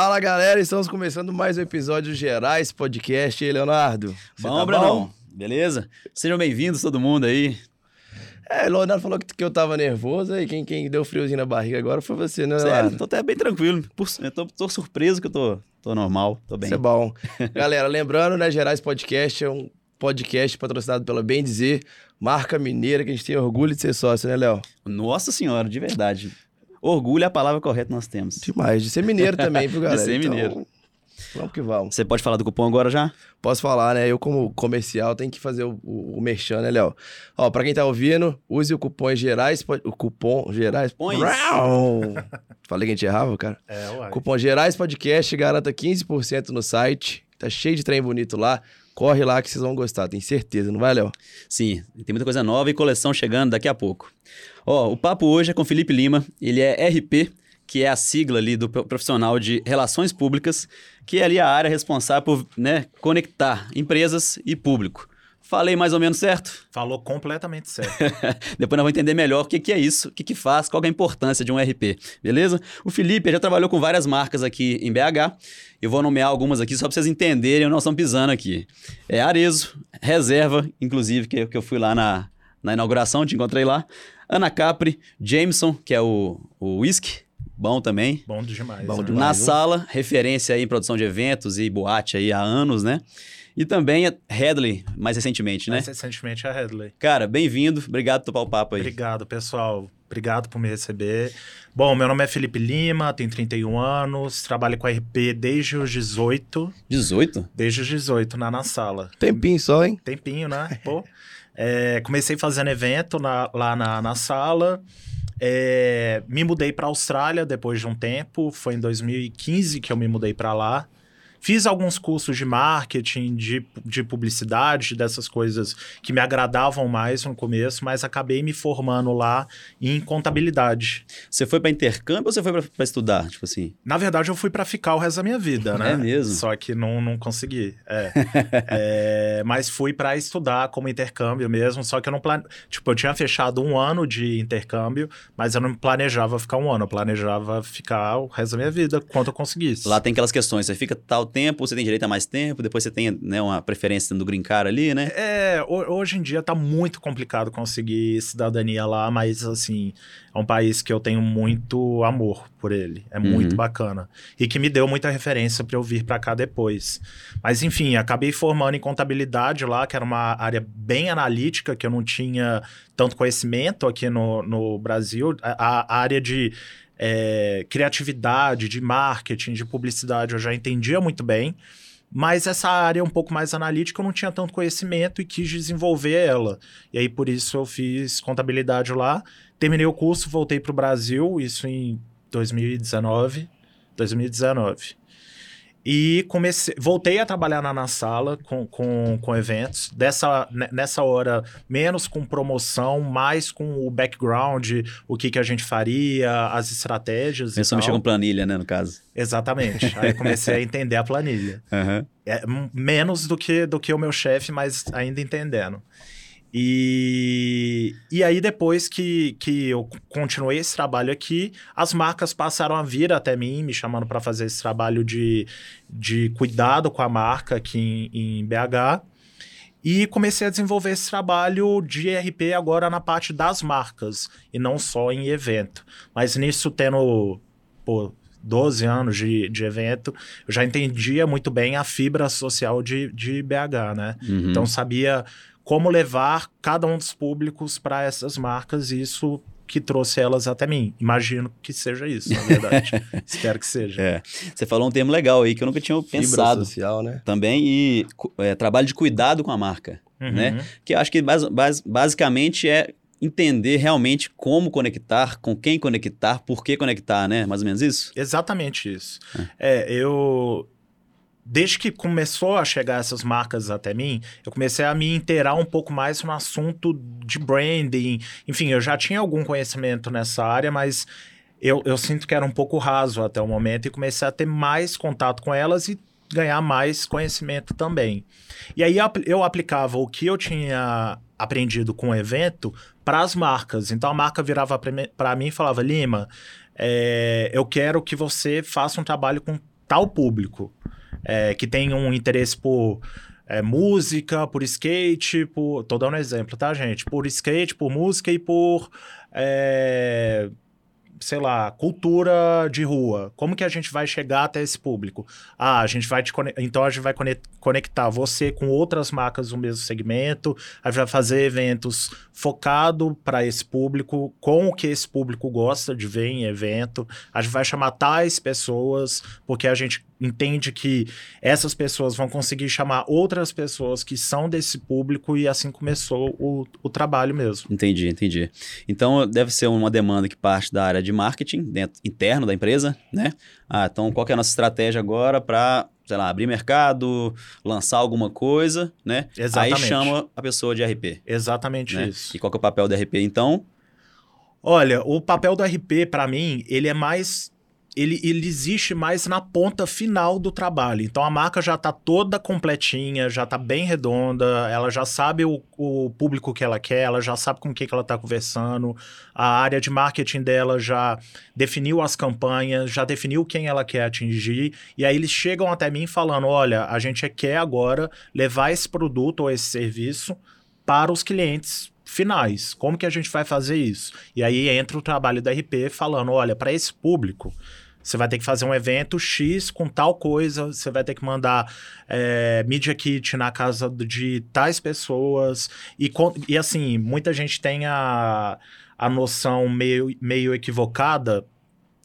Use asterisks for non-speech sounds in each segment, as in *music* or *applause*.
Fala galera, estamos começando mais um episódio Gerais Podcast. E aí, Leonardo? Bom, tá Brunão? Beleza? Sejam bem-vindos todo mundo aí. É, o Leonardo falou que, que eu tava nervoso e quem, quem deu friozinho na barriga agora foi você, né, Leonardo? Sério, tô até bem tranquilo. Eu tô, tô surpreso que eu tô, tô normal, tô bem. Isso é bom. *laughs* Galera, lembrando, né, Gerais Podcast é um podcast patrocinado pela Bem Dizer, marca mineira que a gente tem orgulho de ser sócio, né, Léo? Nossa senhora, de verdade. Orgulho é a palavra correta que nós temos. Demais. De ser mineiro também, viu, *laughs* galera? de ser então, mineiro. Vamos que vamos. Você pode falar do cupom agora já? Posso falar, né? Eu, como comercial, tenho que fazer o, o, o merchan, né, Léo? Ó, pra quem tá ouvindo, use o cupom Gerais. O cupom Gerais. Pões. Falei que a gente errava, cara. É, uai. Cupom Gerais Podcast garanta 15% no site. Tá cheio de trem bonito lá. Corre lá que vocês vão gostar, tenho certeza, não vai, Léo? Sim, tem muita coisa nova e coleção chegando daqui a pouco. Ó, o papo hoje é com Felipe Lima, ele é RP, que é a sigla ali do profissional de relações públicas, que é ali a área responsável por né, conectar empresas e público. Falei mais ou menos certo? Falou completamente certo. *laughs* Depois nós vamos entender melhor o que, que é isso, o que, que faz, qual é a importância de um RP, beleza? O Felipe já trabalhou com várias marcas aqui em BH. Eu vou nomear algumas aqui só para vocês entenderem onde nós estamos pisando aqui. É Arezo, Reserva, inclusive, que, que eu fui lá na, na inauguração, te encontrei lá. Ana Capri, Jameson, que é o, o whisky, bom também. Bom demais. Bom demais na sala, referência aí em produção de eventos e boate aí há anos, né? E também a Headley, mais recentemente, né? Mais recentemente a Headley. Cara, bem-vindo. Obrigado por topar o papo aí. Obrigado, pessoal. Obrigado por me receber. Bom, meu nome é Felipe Lima, tenho 31 anos, trabalho com RP desde os 18. 18? Desde os 18, na, na sala. Tempinho só, hein? Tempinho, né? Pô. *laughs* É, comecei fazendo evento na, lá na, na sala. É, me mudei para a Austrália depois de um tempo. Foi em 2015 que eu me mudei para lá. Fiz alguns cursos de marketing, de, de publicidade, dessas coisas que me agradavam mais no começo, mas acabei me formando lá em contabilidade. Você foi para intercâmbio ou você foi para estudar, tipo assim? Na verdade, eu fui para ficar o resto da minha vida, né? É mesmo? Só que não, não consegui. É. *laughs* é, mas fui para estudar como intercâmbio mesmo, só que eu não plane... Tipo, eu tinha fechado um ano de intercâmbio, mas eu não planejava ficar um ano, eu planejava ficar o resto da minha vida, quanto eu conseguisse. Lá tem aquelas questões, você fica tal tempo, você tem direito a mais tempo, depois você tem né, uma preferência do green card ali, né? É, hoje em dia tá muito complicado conseguir cidadania lá, mas assim, é um país que eu tenho muito amor por ele. É uhum. muito bacana. E que me deu muita referência para eu vir para cá depois. Mas enfim, acabei formando em contabilidade lá, que era uma área bem analítica, que eu não tinha tanto conhecimento aqui no, no Brasil. a, a área de é, criatividade, de marketing, de publicidade, eu já entendia muito bem. Mas essa área um pouco mais analítica eu não tinha tanto conhecimento e quis desenvolver ela. E aí por isso eu fiz contabilidade lá. Terminei o curso, voltei para o Brasil, isso em 2019. 2019. E comecei, voltei a trabalhar na, na sala com, com, com eventos. Dessa, nessa hora, menos com promoção, mais com o background, o que, que a gente faria, as estratégias. Começou a mexer com planilha, né, no caso. Exatamente. Aí comecei a entender a planilha. *laughs* Uhum. É, menos do que, do que o meu chefe, mas ainda entendendo. E, e aí, depois que, que eu continuei esse trabalho aqui, as marcas passaram a vir até mim, me chamando para fazer esse trabalho de, de cuidado com a marca aqui em, em BH. E comecei a desenvolver esse trabalho de RP agora na parte das marcas, e não só em evento. Mas nisso, tendo pô, 12 anos de, de evento, eu já entendia muito bem a fibra social de, de BH, né? Uhum. Então, sabia como levar cada um dos públicos para essas marcas e isso que trouxe elas até mim. Imagino que seja isso, na verdade. *laughs* Espero que seja. É. Você falou um termo legal aí que eu nunca tinha Fibra pensado. social, né? Também e é, trabalho de cuidado com a marca, Uhum. né? Que eu acho que bas, bas, basicamente é entender realmente como conectar, com quem conectar, por que conectar, né? Mais ou menos isso? Exatamente isso. É, eu desde que começou a chegar essas marcas até mim, eu comecei a me inteirar um pouco mais no assunto de branding. Enfim, eu já tinha algum conhecimento nessa área, mas eu, eu sinto que era um pouco raso até o momento e comecei a ter mais contato com elas e ganhar mais conhecimento também. E aí eu aplicava o que eu tinha aprendido com o evento para as marcas. Então a marca virava para mim e falava: Lima, é, eu quero que você faça um trabalho com tal público é, que tem um interesse por é, música, por skate, por. Tô dando um exemplo, tá, gente? Por skate, por música e por. É, sei lá, cultura de rua. Como que a gente vai chegar até esse público? Ah, a gente vai te então a gente vai conectar você com outras marcas do mesmo segmento, a gente vai fazer eventos focado para esse público, com o que esse público gosta de ver em evento. A gente vai chamar tais pessoas, porque a gente entende que essas pessoas vão conseguir chamar outras pessoas que são desse público e assim começou o, o trabalho mesmo. Entendi, entendi. Então deve ser uma demanda que parte da área de marketing dentro, interno da empresa, né? Ah, então qual é a nossa estratégia agora para sei lá, abrir mercado, lançar alguma coisa, né? Exatamente. Aí chama a pessoa de RP. Exatamente né? isso. E qual é o papel do RP, então? Olha, o papel do RP, para mim, ele é mais ele, ele existe mais na ponta final do trabalho. Então a marca já está toda completinha, já está bem redonda, ela já sabe o, o, público que ela quer, ela já sabe com o que, que ela está conversando, a área de marketing dela já definiu as campanhas, já definiu quem ela quer atingir, e aí eles chegam até mim falando: olha, a gente quer agora levar esse produto ou esse serviço para os clientes finais. Como que a gente vai fazer isso? E aí entra o trabalho da RP falando, olha, para esse público, você vai ter que fazer um evento X com tal coisa, você vai ter que mandar é, Media Kit na casa de tais pessoas. E, e assim, muita gente tem a, a noção meio, meio equivocada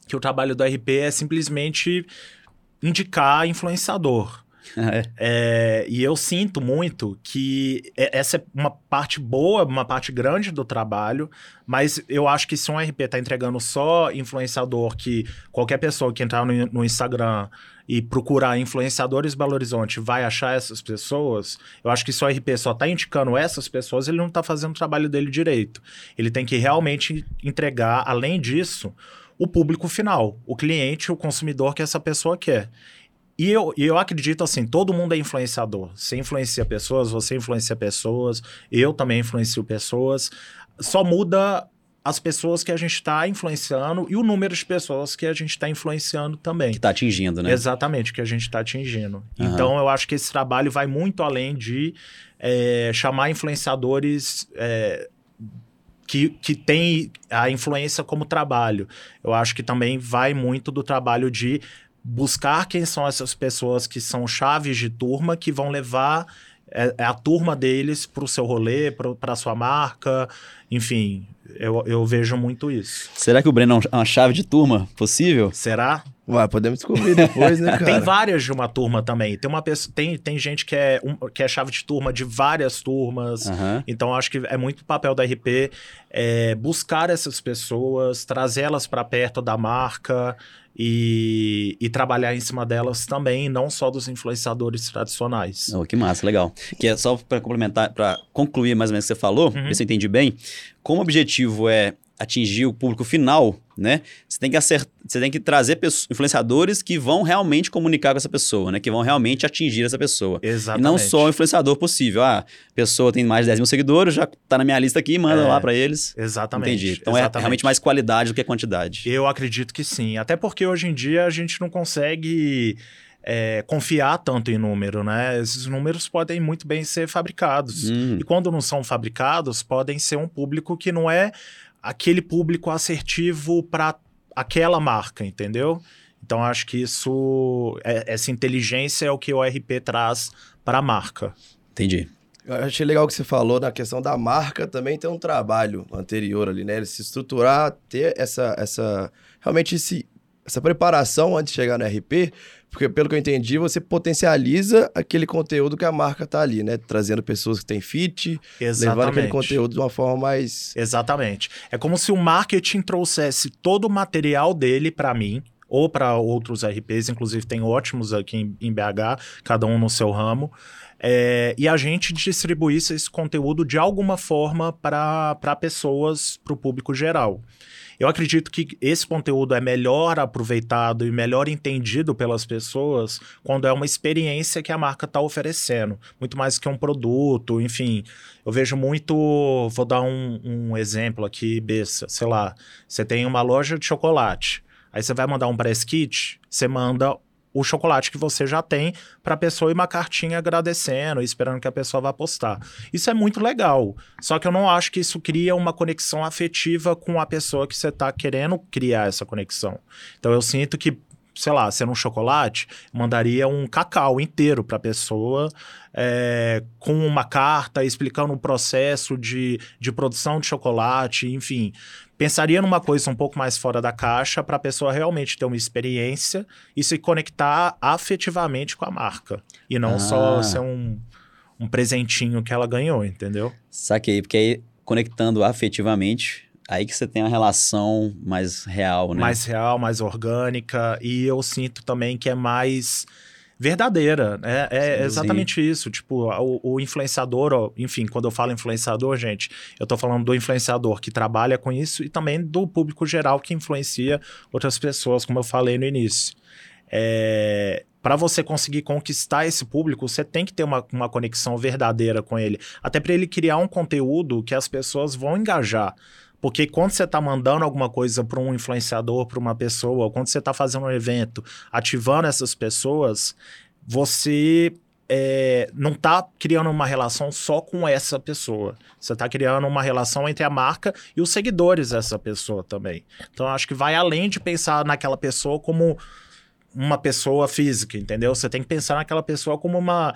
que o trabalho do RP é simplesmente indicar influenciador. É. É, e eu sinto muito que essa é uma parte boa, uma parte grande do trabalho, mas eu acho que se um RP está entregando só influenciador, que qualquer pessoa que entrar no, no Instagram e procurar influenciadores Belo Horizonte vai achar essas pessoas, eu acho que se o RP só está indicando essas pessoas, ele não está fazendo o trabalho dele direito. Ele tem que realmente entregar, além disso, o público final, o cliente, o consumidor que essa pessoa quer. E eu, eu acredito assim, todo mundo é influenciador. Você influencia pessoas, você influencia pessoas, eu também influencio pessoas. Só muda as pessoas que a gente está influenciando e o número de pessoas que a gente está influenciando também. Que está atingindo, né? Exatamente, que a gente está atingindo. Uhum. Então, eu acho que esse trabalho vai muito além de é, chamar influenciadores é, que, que tem a influência como trabalho. Eu acho que também vai muito do trabalho de buscar quem são essas pessoas que são chaves de turma que vão levar é, é a turma deles para o seu rolê, para a sua marca, enfim, eu, eu vejo muito isso. Será que o Breno é uma chave de turma possível? Será? Ué, podemos descobrir depois, né, *laughs* cara? tem várias de uma turma também. Tem uma pessoa, tem, tem gente que é, um, que é chave de turma de várias turmas. Uhum. Então acho que é muito papel da RP é, buscar essas pessoas, trazê-las para perto da marca e, e, trabalhar em cima delas também, não só dos influenciadores tradicionais. Oh, que massa, legal. Que é só para complementar, para concluir mais ou menos o que você falou, uhum. ver se eu entendi bem. Como o objetivo é atingir o público final, né? Você tem que acertar, você tem que trazer influenciadores que vão realmente comunicar com essa pessoa, né? Que vão realmente atingir essa pessoa. Exatamente. E não só o influenciador possível. Ah, a pessoa tem mais de 10 mil seguidores, já tá na minha lista aqui, manda é, lá para eles. Exatamente. Entendi. Então é exatamente. é realmente mais qualidade do que quantidade. Eu acredito que sim. Até porque hoje em dia a gente não consegue é, confiar tanto em número, né? Esses números podem muito bem ser fabricados. Hum. E quando não são fabricados, podem ser um público que não é aquele público assertivo para aquela marca, entendeu? Então acho que isso, é, essa inteligência é o que o RP traz para a marca. Entendi. Eu achei legal o que você falou na questão da marca também ter um trabalho anterior ali, né? Ele se estruturar, ter essa, essa realmente esse, essa preparação antes de chegar no RP, porque pelo que eu entendi, você potencializa aquele conteúdo que a marca tá ali, né? Trazendo pessoas que têm fit, Exatamente. levando aquele conteúdo de uma forma mais. Exatamente. É como se o marketing trouxesse todo o material dele para mim, ou para outros RPs, inclusive tem ótimos aqui em, em BH, cada um no seu ramo. É, e a gente distribuísse esse conteúdo de alguma forma para pessoas, para o público geral. Eu acredito que esse conteúdo é melhor aproveitado e melhor entendido pelas pessoas quando é uma experiência que a marca está oferecendo, muito mais que um produto, enfim. Eu vejo muito. Vou dar um, um exemplo aqui, besta. Sei lá, você tem uma loja de chocolate. Aí você vai mandar um press kit, você manda o chocolate que você já tem para a pessoa e uma cartinha agradecendo, esperando que a pessoa vá postar. Isso é muito legal. Só que eu não acho que isso cria uma conexão afetiva com a pessoa que você está querendo criar essa conexão. Então eu sinto que sei lá, sendo um chocolate, mandaria um cacau inteiro para a pessoa, é, com uma carta explicando o processo de, de produção de chocolate, enfim. Pensaria numa coisa um pouco mais fora da caixa para a pessoa realmente ter uma experiência e se conectar afetivamente com a marca. E não ah. só ser um, um presentinho que ela ganhou, entendeu? Saquei, porque aí conectando afetivamente, Aí que você tem uma relação mais real, né? Mais real, mais orgânica. E eu sinto também que é mais verdadeira. Né? É, é exatamente isso. Tipo, o, o, influenciador, ó, enfim, quando eu falo influenciador, gente, eu tô falando do influenciador que trabalha com isso e também do público geral que influencia outras pessoas, como eu falei no início. É, para você conseguir conquistar esse público, você tem que ter uma, uma conexão verdadeira com ele. Até para ele criar um conteúdo que as pessoas vão engajar. Porque quando você está mandando alguma coisa para um influenciador, para uma pessoa, quando você está fazendo um evento, ativando essas pessoas, você é, não está criando uma relação só com essa pessoa. Você está criando uma relação entre a marca e os seguidores dessa pessoa também. Então, acho que vai além de pensar naquela pessoa como uma pessoa física, entendeu? Você tem que pensar naquela pessoa como uma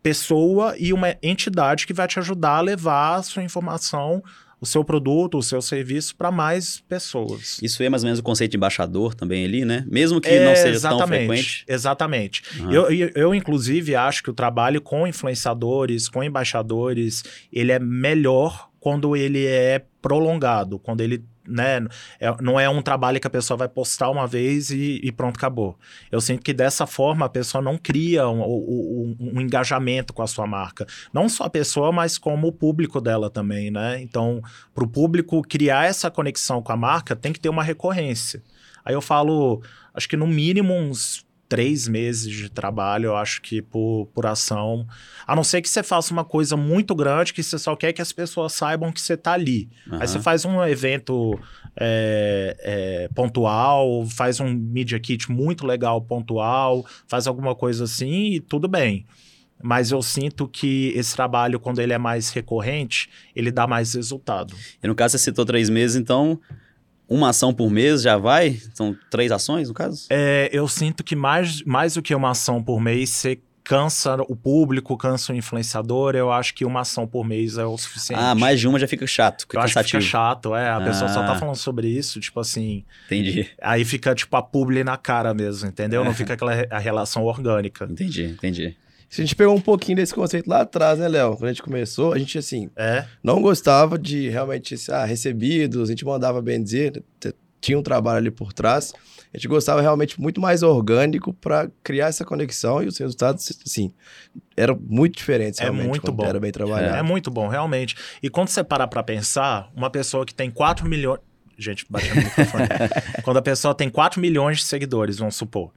pessoa e uma entidade que vai te ajudar a levar a sua informação o seu produto, o seu serviço para mais pessoas. Isso é mais ou menos o conceito de embaixador também ali, né? Mesmo que é, não seja tão frequente. Exatamente. Uhum. Eu, eu, eu, inclusive, acho que o trabalho com influenciadores, com embaixadores, ele é melhor quando ele é prolongado, quando ele né? É, não é um trabalho que a pessoa vai postar uma vez e, e, pronto, acabou. Eu sinto que dessa forma a pessoa não cria um, um, um, engajamento com a sua marca. Não só a pessoa, mas como o público dela também, né? Então, para o público criar essa conexão com a marca, tem que ter uma recorrência. Aí eu falo, acho que no mínimo uns três meses de trabalho, eu acho que por, por ação. A não ser que você faça uma coisa muito grande que você só quer que as pessoas saibam que você está ali. Uhum. Aí você faz um evento é, é, pontual, faz um Media Kit muito legal pontual, faz alguma coisa assim e tudo bem. Mas eu sinto que esse trabalho, quando ele é mais recorrente, ele dá mais resultado. E no caso, você citou três meses, então uma ação por mês já vai? São três ações, no caso? É, eu sinto que mais, mais do que uma ação por mês, você cansa o público, cansa o influenciador. Eu acho que uma ação por mês é o suficiente. Ah, mais de uma já fica chato, fica eu cansativo. Acho que fica chato, é. A ah. pessoa só tá ah. falando sobre isso, tipo assim... Entendi. Aí fica, tipo, a publi na cara mesmo, entendeu? É. Não fica *laughs* aquela a relação orgânica. Entendi, entendi. Se a gente pegou um pouquinho desse conceito lá atrás, né, Léo? Quando a gente começou, a gente, assim, é? não gostava de realmente, ah, recebidos, a gente mandava bem dizer, tinha um trabalho ali por trás. A gente gostava realmente muito mais orgânico para criar essa conexão e os resultados, assim, eram muito diferentes. É muito bom. Era bem trabalhado. É, é muito bom, realmente. E quando você para para pensar, uma pessoa que tem 4 milhões. Gente, batendo no microfone. *laughs* quando a pessoa tem 4 milhões de seguidores, vamos supor.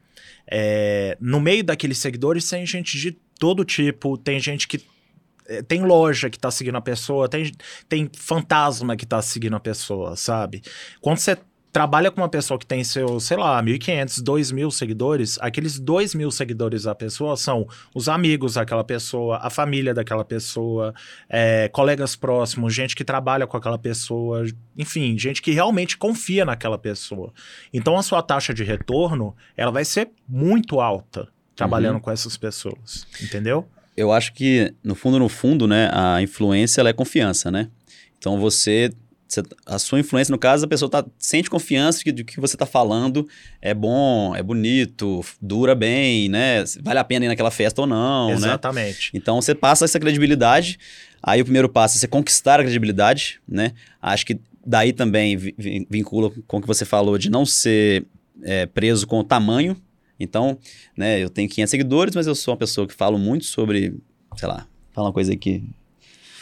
É, no meio daqueles seguidores tem gente de todo tipo, tem gente que é, tem loja que tá seguindo a pessoa, tem, tem fantasma que tá seguindo a pessoa, sabe? Quando você trabalha com uma pessoa que tem seus, sei lá, 1.500, 2.000 seguidores, aqueles 2.000 seguidores da pessoa são os amigos daquela pessoa, a família daquela pessoa, é, colegas próximos, gente que trabalha com aquela pessoa, enfim, gente que realmente confia naquela pessoa. Então a sua taxa de retorno, ela vai ser muito alta trabalhando uhum. com essas pessoas, entendeu? Eu acho que, no fundo, no fundo, né, a influência, ela é confiança, né? Então você você, a sua influência, no caso, a pessoa tá, sente confiança de que, que você está falando é bom, é bonito, dura bem, né? Vale a pena ir naquela festa ou não, né? Exatamente. Né? Então, você passa essa credibilidade. Aí, o primeiro passo é você conquistar a credibilidade, né? Acho que daí também vincula com o que você falou de não ser é, preso com o tamanho. Então, né, eu tenho 500 seguidores, mas eu sou uma pessoa que falo muito sobre, sei lá, fala uma coisa aqui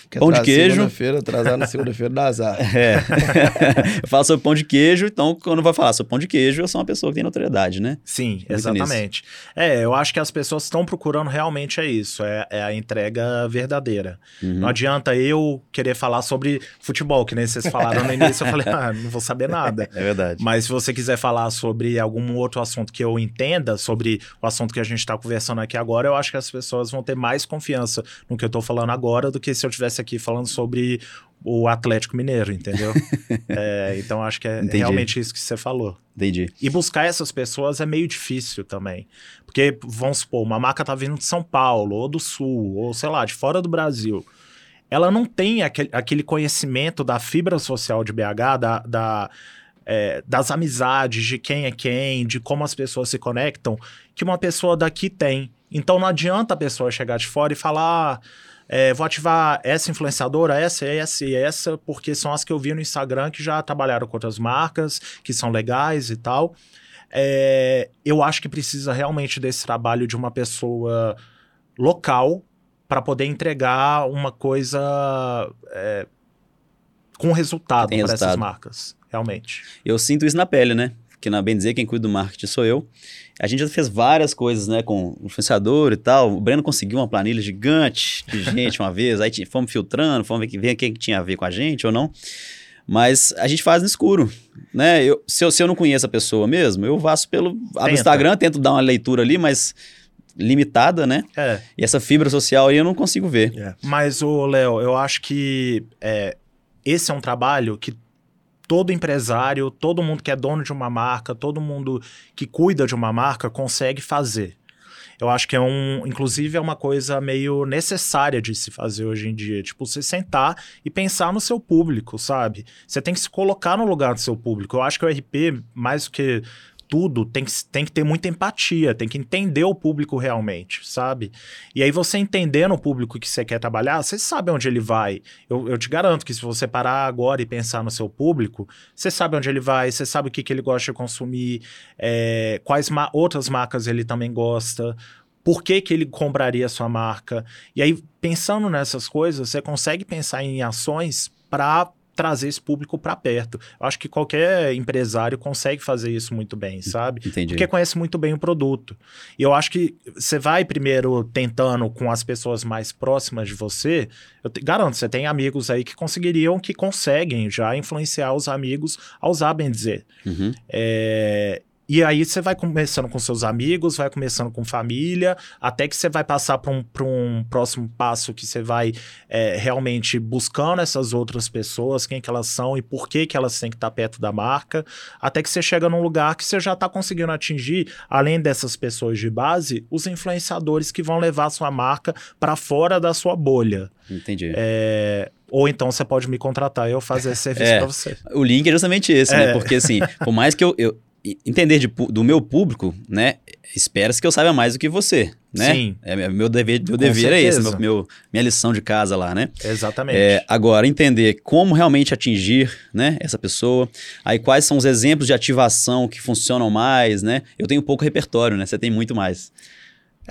Quer Pão de queijo. Segunda-feira, atrasar na *laughs* segunda-feira dá azar. É. *laughs* eu falo sobre pão de queijo, então quando vai falar sobre pão de queijo, eu sou uma pessoa que tem notoriedade, né? Sim, Muito exatamente. É, eu acho que as pessoas estão procurando realmente é isso, é, é a entrega verdadeira. Uhum. Não adianta eu querer falar sobre futebol, que nem vocês falaram no início, eu falei, *laughs* ah, não vou saber nada. É verdade. Mas se você quiser falar sobre algum outro assunto que eu entenda, sobre o assunto que a gente está conversando aqui agora, eu acho que as pessoas vão ter mais confiança no que eu estou falando agora do que se eu estivesse aqui falando sobre o Atlético Mineiro, entendeu? *laughs* É, então acho que é Entendi. realmente isso que você falou. Entendi. E buscar essas pessoas é meio difícil também. Porque, vamos supor, uma marca tá vindo de São Paulo, ou do Sul, ou sei lá, de fora do Brasil. Ela não tem aquele, aquele conhecimento da fibra social de BH, da, da, é, das amizades, de quem é quem, de como as pessoas se conectam, que uma pessoa daqui tem. Então não adianta a pessoa chegar de fora e falar. "Ah, é, vou ativar essa influenciadora, essa, essa e essa, porque são as que eu vi no Instagram que já trabalharam com outras marcas, que são legais e tal. É, eu acho que precisa realmente desse trabalho de uma pessoa local para poder entregar uma coisa é, com resultado para essas marcas, realmente. Eu sinto isso na pele, né? Que na bem dizer, quem cuida do marketing sou eu. A gente já fez várias coisas, né, com influenciador e tal. O Breno conseguiu uma planilha gigante de gente uma vez, aí fomos filtrando, fomos ver que- ver quem que tinha a ver com a gente ou não. Mas a gente faz no escuro, né? Eu, se, eu, se eu não conheço a pessoa mesmo, eu vasso pelo abro. Instagram, tento dar uma leitura ali, mas limitada, né? É, E essa fibra social aí eu não consigo ver. É. Mas, o Léo, eu acho que é, esse é um trabalho que todo empresário, todo mundo que é dono de uma marca, todo mundo que cuida de uma marca consegue fazer. Eu acho que é um, inclusive, é uma coisa meio necessária de se fazer hoje em dia. Tipo, você sentar e pensar no seu público, sabe? Você tem que se colocar no lugar do seu público. Eu acho que o RP, mais do que tudo, tem que, tem que ter muita empatia, tem que entender o público realmente, sabe? E aí você entendendo o público que você quer trabalhar, você sabe onde ele vai. Eu, eu te garanto que se você parar agora e pensar no seu público, você sabe onde ele vai, você sabe o que, que ele gosta de consumir, é, quais ma- outras marcas ele também gosta, por que, que ele compraria a sua marca. E aí, pensando nessas coisas, você consegue pensar em ações para trazer esse público para perto. Eu acho que qualquer empresário consegue fazer isso muito bem, sabe? Entendi. Porque conhece muito bem o produto. E eu acho que você vai primeiro tentando com as pessoas mais próximas de você. Eu te, garanto, você tem amigos aí que conseguiriam, que conseguem já influenciar os amigos a usar bem dizer. Uhum. É, e aí você vai começando com seus amigos, vai começando com família, até que você vai passar para um, pra um próximo passo que você vai é, realmente buscando essas outras pessoas, quem que elas são e por que, que elas têm que estar perto da marca, até que você chega num lugar que você já está conseguindo atingir, além dessas pessoas de base, os influenciadores que vão levar a sua marca para fora da sua bolha. Entendi. É, ou então você pode me contratar e eu fazer esse *laughs* serviço É. para você. O link é justamente esse, É. né? Porque assim, por mais que eu, eu entender de do meu público, né? Espera-se que eu saiba mais do que você, né? Sim. É, é- meu dever, meu Com dever é esse, meu- minha lição de casa lá, né? Exatamente. É, agora, entender como realmente atingir né, essa pessoa. Aí, quais são os exemplos de ativação que funcionam mais, né? Eu tenho pouco repertório, né? Você tem muito mais.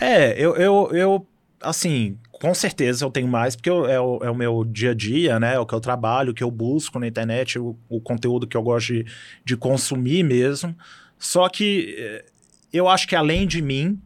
É, eu, eu, eu, assim, com certeza eu tenho mais, porque eu- é, o, é o meu dia a dia, né? É o que eu trabalho, o que eu busco na internet, o, o conteúdo que eu gosto de, de consumir mesmo. Só que eh, eu acho que além de mim,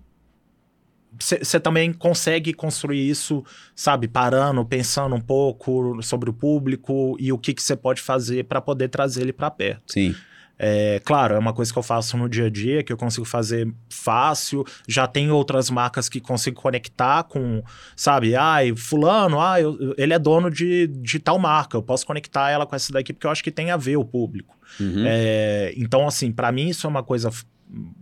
você também consegue construir isso, sabe, parando, pensando um pouco sobre o público e o que você pode fazer para poder trazer ele para perto. Sim. É, claro, é uma coisa que eu faço no dia a dia, que eu consigo fazer fácil. Já tem outras marcas que consigo conectar com, sabe? Ai, fulano, ah, eu- ele é dono de, de tal marca, eu posso conectar ela com essa daqui porque eu acho que tem a ver o público. Uhum. É, então, assim, para mim isso é uma coisa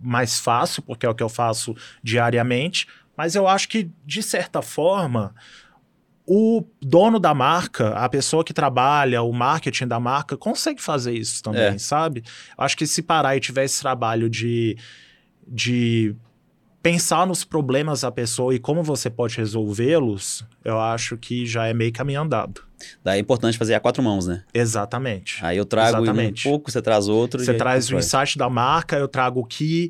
mais fácil, porque é o que eu faço diariamente, mas eu acho que, de certa forma, o dono da marca, a pessoa que trabalha, o marketing da marca, consegue fazer isso também, É. sabe? Eu acho que se parar e tiver esse trabalho de, de pensar nos problemas da pessoa e como você pode resolvê-los, eu acho que já é meio caminho andado. Daí é importante fazer a quatro mãos, né? Exatamente. Aí eu trago Exatamente. um pouco, você traz outro. Você traz o insight da marca, eu trago o que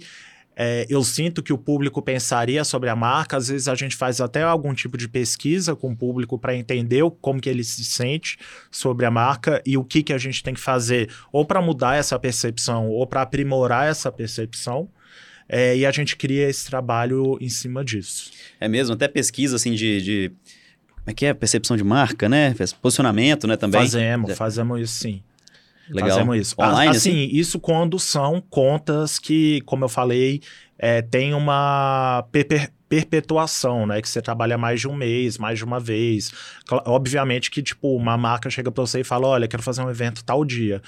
é, eu sinto que o público pensaria sobre a marca. Às vezes a gente faz até algum tipo de pesquisa com o público para entender como que ele se sente sobre a marca e o que, que a gente tem que fazer ou para mudar essa percepção ou para aprimorar essa percepção. É, e a gente cria esse trabalho em cima disso. É mesmo, até pesquisa assim de, de como é que é? Percepção de marca, né? Posicionamento, né, também? Fazemos, fazemos isso sim. Legal. Fazemos isso. Online, assim, assim, isso quando são contas que, como eu falei, é, tem uma per perpetuação, né? Que você trabalha mais de um mês, mais de uma vez. Obviamente que, tipo, uma marca chega para você e fala, olha, quero fazer um evento tal dia.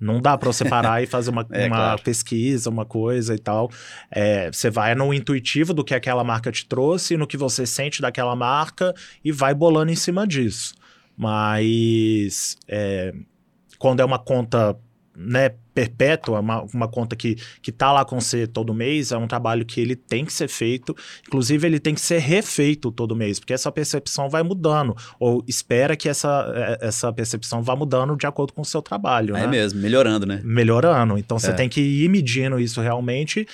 Não dá para você parar e fazer uma, *laughs* é, uma claro. pesquisa, uma coisa e tal. É, você vai no intuitivo do que aquela marca te trouxe, no que você sente daquela marca e vai bolando em cima disso. Mas é, quando é uma conta né, perpétua, uma, uma conta que, que tá lá com você todo mês, é um trabalho que ele tem que ser feito, inclusive ele tem que ser refeito todo mês, porque essa percepção vai mudando, ou espera que essa, é, essa percepção vá mudando de acordo com o seu trabalho. É né? mesmo, melhorando, né? Melhorando, então você é. tem que ir medindo isso realmente,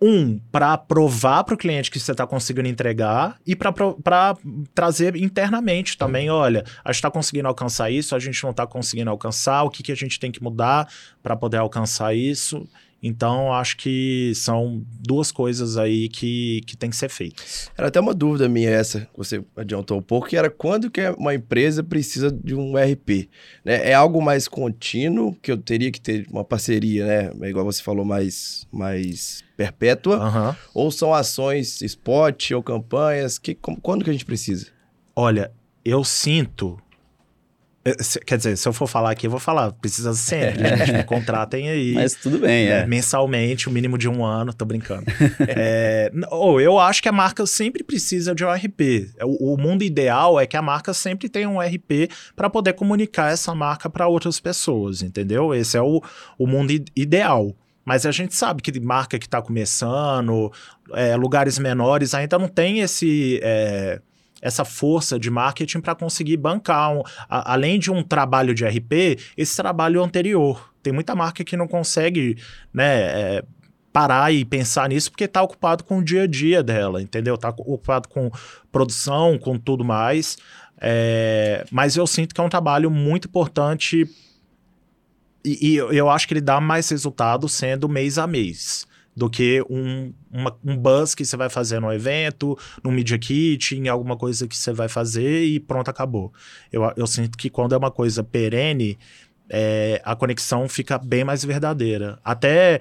um, para provar para o cliente que você está conseguindo entregar e para trazer internamente também, olha, a gente está conseguindo alcançar isso, a gente não está conseguindo alcançar, o que, que a gente tem que mudar para poder alcançar isso. Então, acho que são duas coisas aí que, que tem que ser feitas. Era até uma dúvida minha essa, que você adiantou um pouco, que era quando que uma empresa precisa de um RP? Né? É algo mais contínuo, que eu teria que ter uma parceria, né? Igual você falou, mais, mais perpétua? Uhum. Ou são ações spot ou campanhas? Que, quando que a gente precisa? Olha, eu sinto é, quer dizer, se eu for falar aqui, eu vou falar, precisa sempre, gente, me contratem aí. *laughs* Mas tudo bem, é. é. Mensalmente, o mínimo de um ano, tô brincando. *laughs* é, ou eu acho que a marca sempre precisa de um RP. O, o mundo ideal é que a marca sempre tenha um RP para poder comunicar essa marca para outras pessoas, entendeu? Esse é o, o mundo ideal. Mas a gente sabe que marca que está começando, é, lugares menores, ainda não tem esse. É, essa força de marketing para conseguir bancar, um, a, além de um trabalho de RP, esse trabalho anterior. Tem muita marca que não consegue, né? É, parar e pensar nisso porque está ocupado com o dia a dia dela, entendeu? Está ocupado com produção, com tudo mais. É, mas eu sinto que é um trabalho muito importante e, e eu acho que ele dá mais resultado sendo mês a mês do que um, uma, um buzz que você vai fazer no evento, no Media Kit, em alguma coisa que você vai fazer e pronto, acabou. Eu, eu sinto que quando é uma coisa perene, é, a conexão fica bem mais verdadeira. Até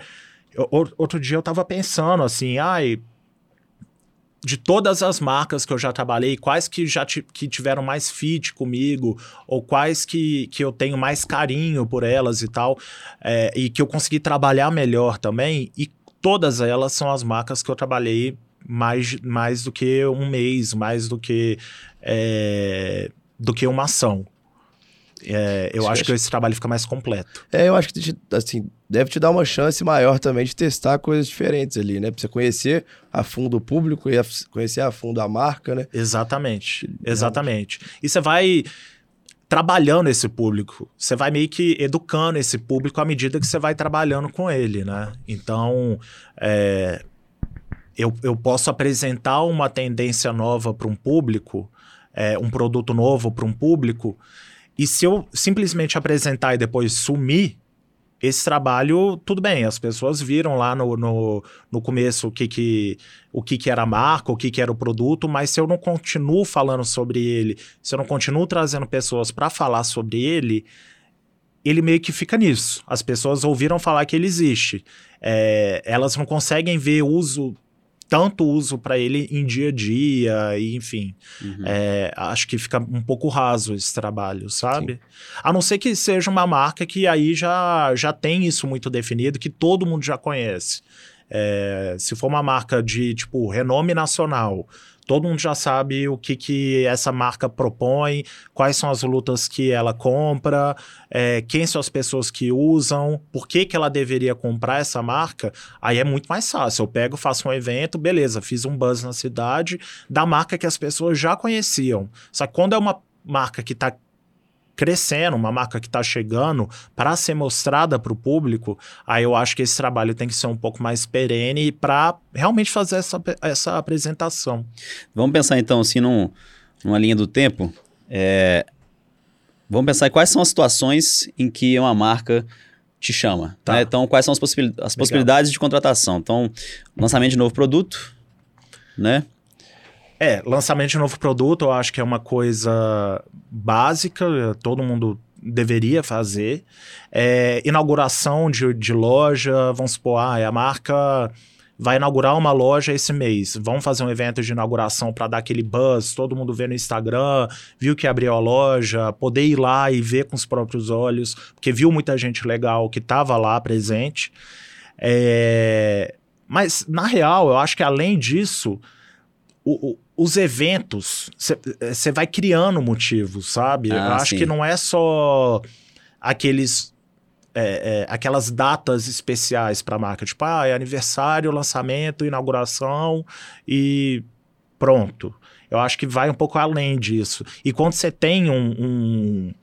eu, outro dia eu tava pensando assim, ai, de todas as marcas que eu já trabalhei, quais que já que tiveram mais fit comigo, ou quais que, que eu tenho mais carinho por elas e tal, é, e que eu consegui trabalhar melhor também, e todas elas são as marcas que eu trabalhei mais, mais do que um mês, mais do que, é, do que uma ação. É, eu acho que esse trabalho fica mais completo. É, eu acho que assim, deve te dar uma chance maior também de testar coisas diferentes ali, né? Pra você conhecer a fundo o público e conhecer a fundo a marca, né? Exatamente, exatamente. E você vai trabalhando esse público. Você vai meio que educando esse público à medida que você vai trabalhando com ele, né? Então, é, eu, eu posso apresentar uma tendência nova para um público, é, um produto novo para um público, e se eu simplesmente apresentar e depois sumir, esse trabalho, tudo bem, as pessoas viram lá no, no, no começo o, que, que, o que, que era a marca, o que, que era o produto, mas se eu não continuo falando sobre ele, se eu não continuo trazendo pessoas para falar sobre ele, ele meio que fica nisso. As pessoas ouviram falar que ele existe. É, elas não conseguem ver uso tanto uso para ele em dia a dia, e enfim. Uhum. É, acho que fica um pouco raso esse trabalho, sabe? Sim. A não ser que seja uma marca que aí já, já tem isso muito definido, que todo mundo já conhece. É, se for uma marca de, tipo, renome nacional, todo mundo já sabe o que, que essa marca propõe, quais são as lutas que ela compra, é, quem são as pessoas que usam, por que, que ela deveria comprar essa marca, aí é muito mais fácil. Eu pego, faço um evento, beleza, fiz um buzz na cidade da marca que as pessoas já conheciam. Só que quando é uma marca que está crescendo, uma marca que está chegando para ser mostrada para o público, aí eu acho que esse trabalho tem que ser um pouco mais perene para realmente fazer essa, essa apresentação. Vamos pensar então assim num, numa linha do tempo. É, vamos pensar em quais são as situações em que uma marca te chama. Tá. Né? Então, quais são as, possibil as possibilidades de contratação? Então, lançamento de novo produto, né? É, lançamento de novo produto eu acho que é uma coisa básica, todo mundo deveria fazer. É, inauguração de, de loja, vamos supor, ah, a marca vai inaugurar uma loja esse mês. Vamos fazer um evento de inauguração para dar aquele buzz, todo mundo vê no Instagram, viu que abriu a loja, poder ir lá e ver com os próprios olhos, porque viu muita gente legal que estava lá presente. É... Mas, na real, eu acho que além disso, o, o, os eventos, você vai criando motivos, sabe? Ah, eu acho sim. que não é só aqueles é, é, aquelas datas especiais para a marca, tipo, ah, é aniversário, lançamento, inauguração e pronto. Eu acho que vai um pouco além disso. E quando você tem um, um,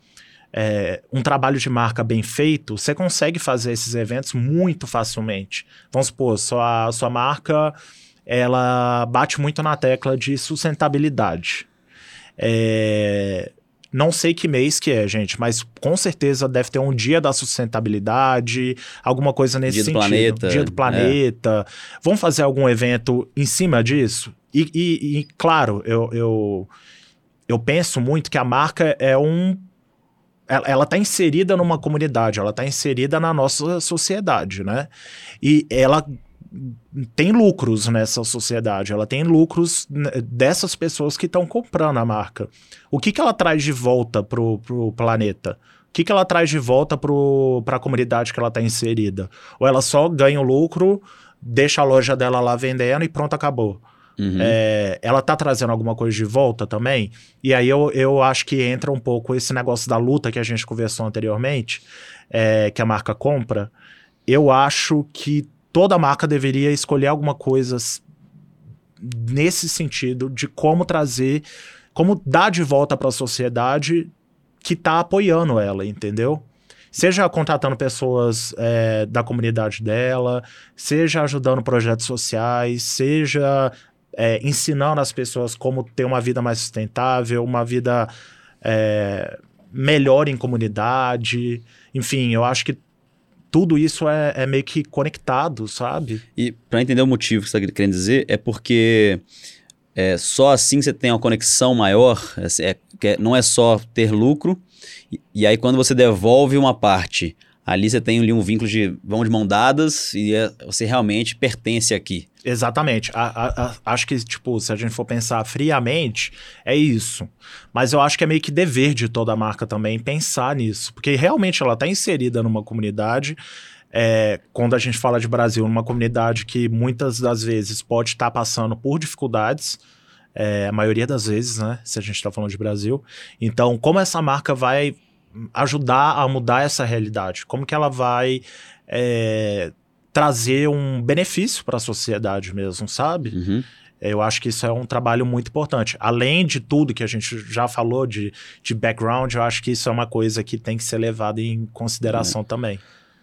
é, um trabalho de marca bem feito, você consegue fazer esses eventos muito facilmente. Vamos supor, sua, sua marca ela bate muito na tecla de sustentabilidade. É, não sei que mês que é, gente, mas com certeza deve ter um dia da sustentabilidade, alguma coisa nesse dia sentido. Do planeta, dia do planeta. É. Vamos fazer algum evento em cima disso? E, e, e claro, eu, eu, eu penso muito que a marca é um ela está inserida numa comunidade, ela está inserida na nossa sociedade, né? E ela tem lucros nessa sociedade, ela tem lucros dessas pessoas que estão comprando a marca. O que, que ela traz de volta para o planeta? O que, que ela traz de volta para a comunidade que ela está inserida? Ou ela só ganha o lucro, deixa a loja dela lá vendendo e pronto, acabou. Uhum. É, ela tá trazendo alguma coisa de volta também. E aí eu, eu acho que entra um pouco esse negócio da luta que a gente conversou anteriormente, é, que a marca compra. Eu acho que toda marca deveria escolher alguma coisa nesse sentido de como trazer, como dar de volta para a sociedade que está apoiando ela, entendeu? Seja contratando pessoas é, da comunidade dela, seja ajudando projetos sociais, seja é, ensinando as pessoas como ter uma vida mais sustentável, uma vida é, melhor em comunidade. Enfim, eu acho que tudo isso é, é meio que conectado, sabe? E para entender o motivo que você está querendo dizer, é porque é, só assim você tem uma conexão maior, é, é, não é só ter lucro, e, e, aí quando você devolve uma parte, ali você tem ali um vínculo de vão de mão dadas e é, você realmente pertence aqui. Exatamente. A, a, a, acho que, tipo, se a gente for pensar friamente, é isso. Mas eu acho que é meio que dever de toda a marca também pensar nisso. Porque realmente ela está inserida numa comunidade. É, quando a gente fala de Brasil, numa comunidade que muitas das vezes pode estar tá passando por dificuldades. É, a maioria das vezes, né? Se a gente está falando de Brasil. Então, como essa marca vai ajudar a mudar essa realidade? Como que ela vai é, trazer um benefício para a sociedade mesmo, sabe? Uhum. Eu acho que isso é um trabalho muito importante. Além de tudo que a gente já falou de, de background, eu acho que isso é uma coisa que tem que ser levada em consideração também.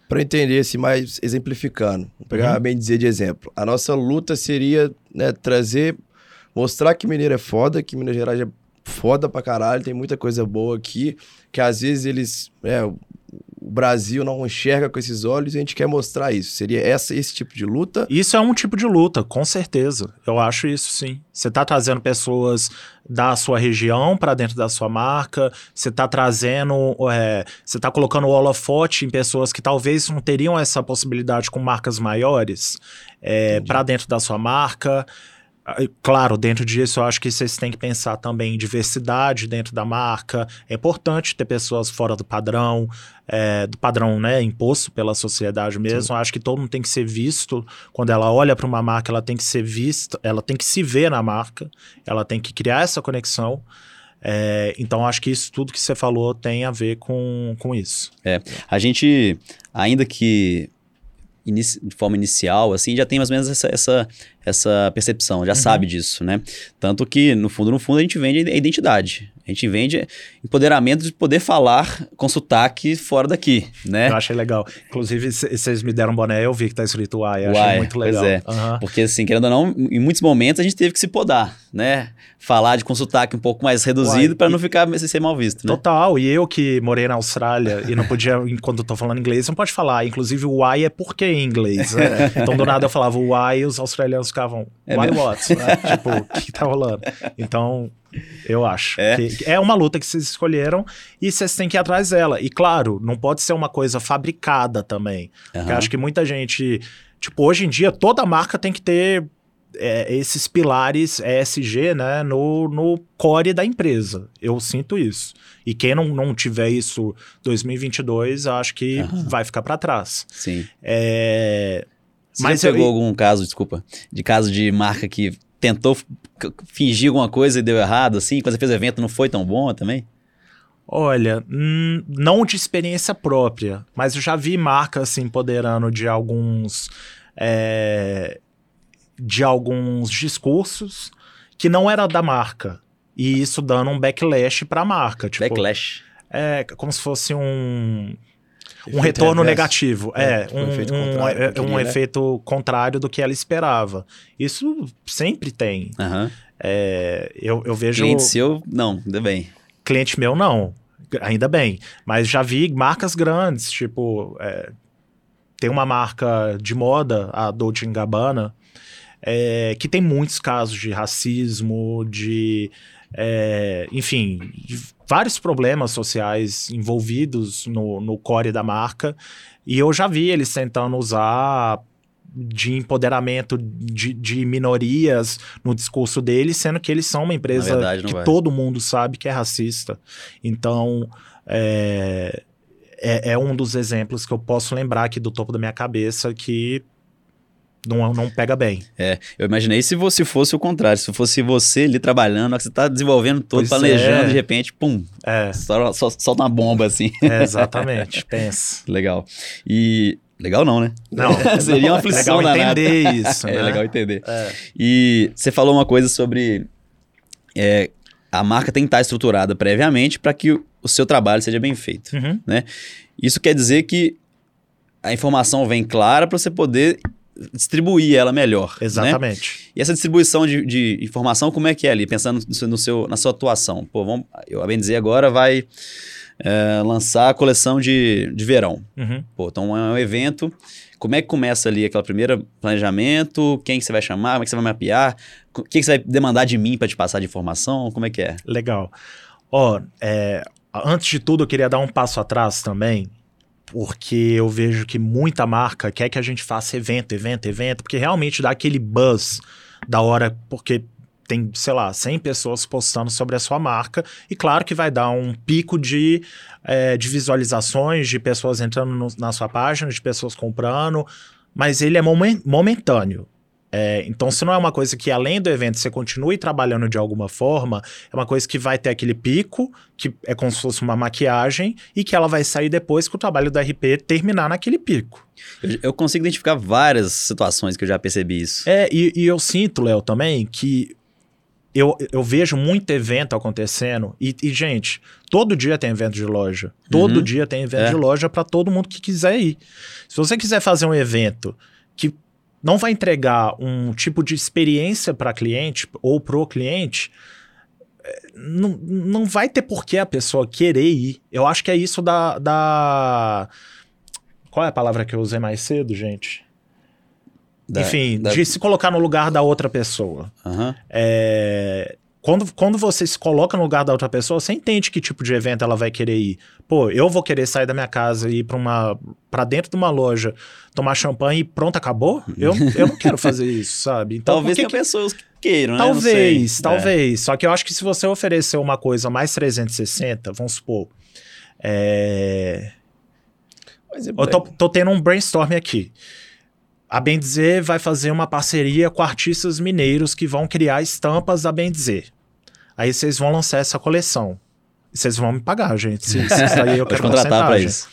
Para entender, se mais exemplificando, vou pegar uhum. bem dizer de exemplo. A nossa luta seria né, trazer, mostrar que Mineiro é foda, que Minas Gerais é foda pra caralho, tem muita coisa boa aqui, que às vezes eles. É, o Brasil não enxerga com esses olhos e a gente quer mostrar isso. Seria essa, esse tipo de luta? Isso é um tipo de luta, com certeza. Eu acho isso sim. Você está trazendo pessoas da sua região para dentro da sua marca, você está trazendo, é, você está colocando o holofote em pessoas que talvez não teriam essa possibilidade com marcas maiores é, para dentro da sua marca. Claro, dentro disso eu acho que vocês têm que pensar também em diversidade dentro da marca. É importante ter pessoas fora do padrão, é, do padrão né, imposto pela sociedade mesmo. Sim. Eu acho que todo mundo tem que ser visto. Quando ela olha para uma marca, ela tem que ser vista, ela tem que se ver na marca, ela tem que criar essa conexão. É, então, acho que isso tudo que você falou tem a ver com, com isso. É, a gente, ainda que de forma inicial, assim, já tem mais ou menos essa, essa, essa percepção, já sabe disso, né? Tanto que, no fundo, no fundo, a gente vende a identidade. A gente vende empoderamento de poder falar com sotaque fora daqui, né? Eu achei legal. Inclusive, vocês me deram um boné, eu vi que tá escrito Uai. Eu achei Uai, muito pois legal. é. Aham. Porque, assim, querendo ou não, em muitos momentos a gente teve que se podar, né? Falar de com sotaque um pouco mais reduzido Uai, para não ficar ser mal visto, né? Total, e eu que morei na Austrália e não podia, *laughs* quando eu tô falando inglês, não pode falar. Inclusive, o why é porque em inglês, né? *laughs* Então, do nada eu falava o why e os australianos ficavam, É why mesmo? what? Né? *laughs* tipo, o que, tá rolando? Então, eu acho É? que é uma luta que vocês escolheram e vocês têm que ir atrás dela. E claro, não pode ser uma coisa fabricada também. Porque eu Aham. acho que muita gente. Tipo, hoje em dia, toda marca tem que ter é, esses pilares ESG né, no, no core da empresa. Eu sinto isso. E quem não, não tiver isso 2022, eu acho que Aham. vai ficar para trás. Sim. É, Você Mas já eu- pegou algum caso, desculpa, de caso de marca que tentou fingir alguma coisa e deu errado, assim? Quando você fez o evento não foi tão bom também? Olha, hum, não de experiência própria, mas eu já vi marcas se empoderando de alguns. é, de alguns discursos que não era da marca. E isso dando um backlash pra marca. Tipo, Backlash. É como se fosse um, um Efeito retorno reverso. negativo. É, tipo, um, efeito um- contrário é- um né? efeito contrário do que ela esperava. Isso sempre tem. Aham. É, eu, eu vejo. Cliente seu, não, ainda bem. Cliente meu, não. Ainda bem. Mas já vi marcas grandes, tipo. é, tem uma marca de moda, a Dolce Gabbana, é, que tem muitos casos de racismo, de. é, enfim, de vários problemas sociais envolvidos no, no core da marca. E eu já vi eles tentando usar de empoderamento de, de minorias no discurso deles, sendo que eles são uma empresa verdade, que vai. todo mundo sabe que é racista. Então, é, é, é um dos exemplos que eu posso lembrar aqui do topo da minha cabeça que não, não pega bem. É, eu imaginei se você fosse o contrário, se fosse você ali trabalhando, que você tá desenvolvendo todo, Pois planejando, é. de repente, pum, É, só- solta uma bomba assim. é exatamente, *laughs* pensa. legal. E. Legal não, né? Não, *laughs* Seria uma aflição legal entender isso, *laughs* É né? legal entender. É. E você falou uma coisa sobre é, a marca tem que estar estruturada previamente para que o seu trabalho seja bem feito. Uhum. Isso quer dizer que a informação vem clara para você poder distribuir ela melhor. Né? Exatamente. E essa distribuição de, de informação, como é que é ali? Pensando no seu, na sua atuação. Pô, vamos, eu, a Bendizer agora vai é, lançar a coleção de, de verão. Uhum. Pô, então é um evento. Como é que começa ali aquele primeiro planejamento? Quem que você vai chamar? Como é que você vai mapear? O que, que você vai demandar de mim para te passar de informação? Como é que é? Legal. Ó, é, antes de tudo, eu queria dar um passo atrás também, porque eu vejo que muita marca quer que a gente faça evento, evento, evento, porque realmente dá aquele buzz da hora, porque tem, sei lá, 100 pessoas postando sobre a sua marca, e claro que vai dar um pico de, é, de visualizações, de pessoas entrando no- na sua página, de pessoas comprando, mas ele é momen- momentâneo. É, então, se não é uma coisa que, além do evento, você continue trabalhando de alguma forma, é uma coisa que vai ter aquele pico, que é como se fosse uma maquiagem, e que ela vai sair depois que o trabalho do RP terminar naquele pico. Eu, eu consigo identificar várias situações que eu já percebi isso. É, e, e eu sinto, Léo, também, que eu, eu vejo muito evento acontecendo, e, e, gente, todo dia tem evento de loja. Todo Uhum. dia tem evento É. de loja para todo mundo que quiser ir. Se você quiser fazer um evento que não vai entregar um tipo de experiência para cliente ou pro cliente, é, não, não vai ter por que a pessoa querer ir. Eu acho que é isso da, da. Qual é a palavra que eu usei mais cedo, gente? Da- Enfim, da- de se colocar no lugar da outra pessoa. Aham. É, Quando, quando você se coloca no lugar da outra pessoa, você entende que tipo de evento ela vai querer ir. Pô, eu vou querer sair da minha casa e ir pra, uma, pra dentro de uma loja, tomar champanhe e pronto, acabou? Eu, *laughs* eu não quero fazer isso, sabe? Então, Talvez tenha que- pessoas que queiram, né? Talvez, talvez. Só que eu acho que se você oferecer uma coisa mais 360, vamos supor. é, é Eu tô, tô tendo um brainstorm aqui. A Bem Dizer vai fazer uma parceria com artistas mineiros que vão criar estampas da Bem Dizer. Aí vocês vão lançar essa coleção. Vocês vão me pagar, gente. Se, se isso aí eu *laughs* quero contratar porcentagem. isso.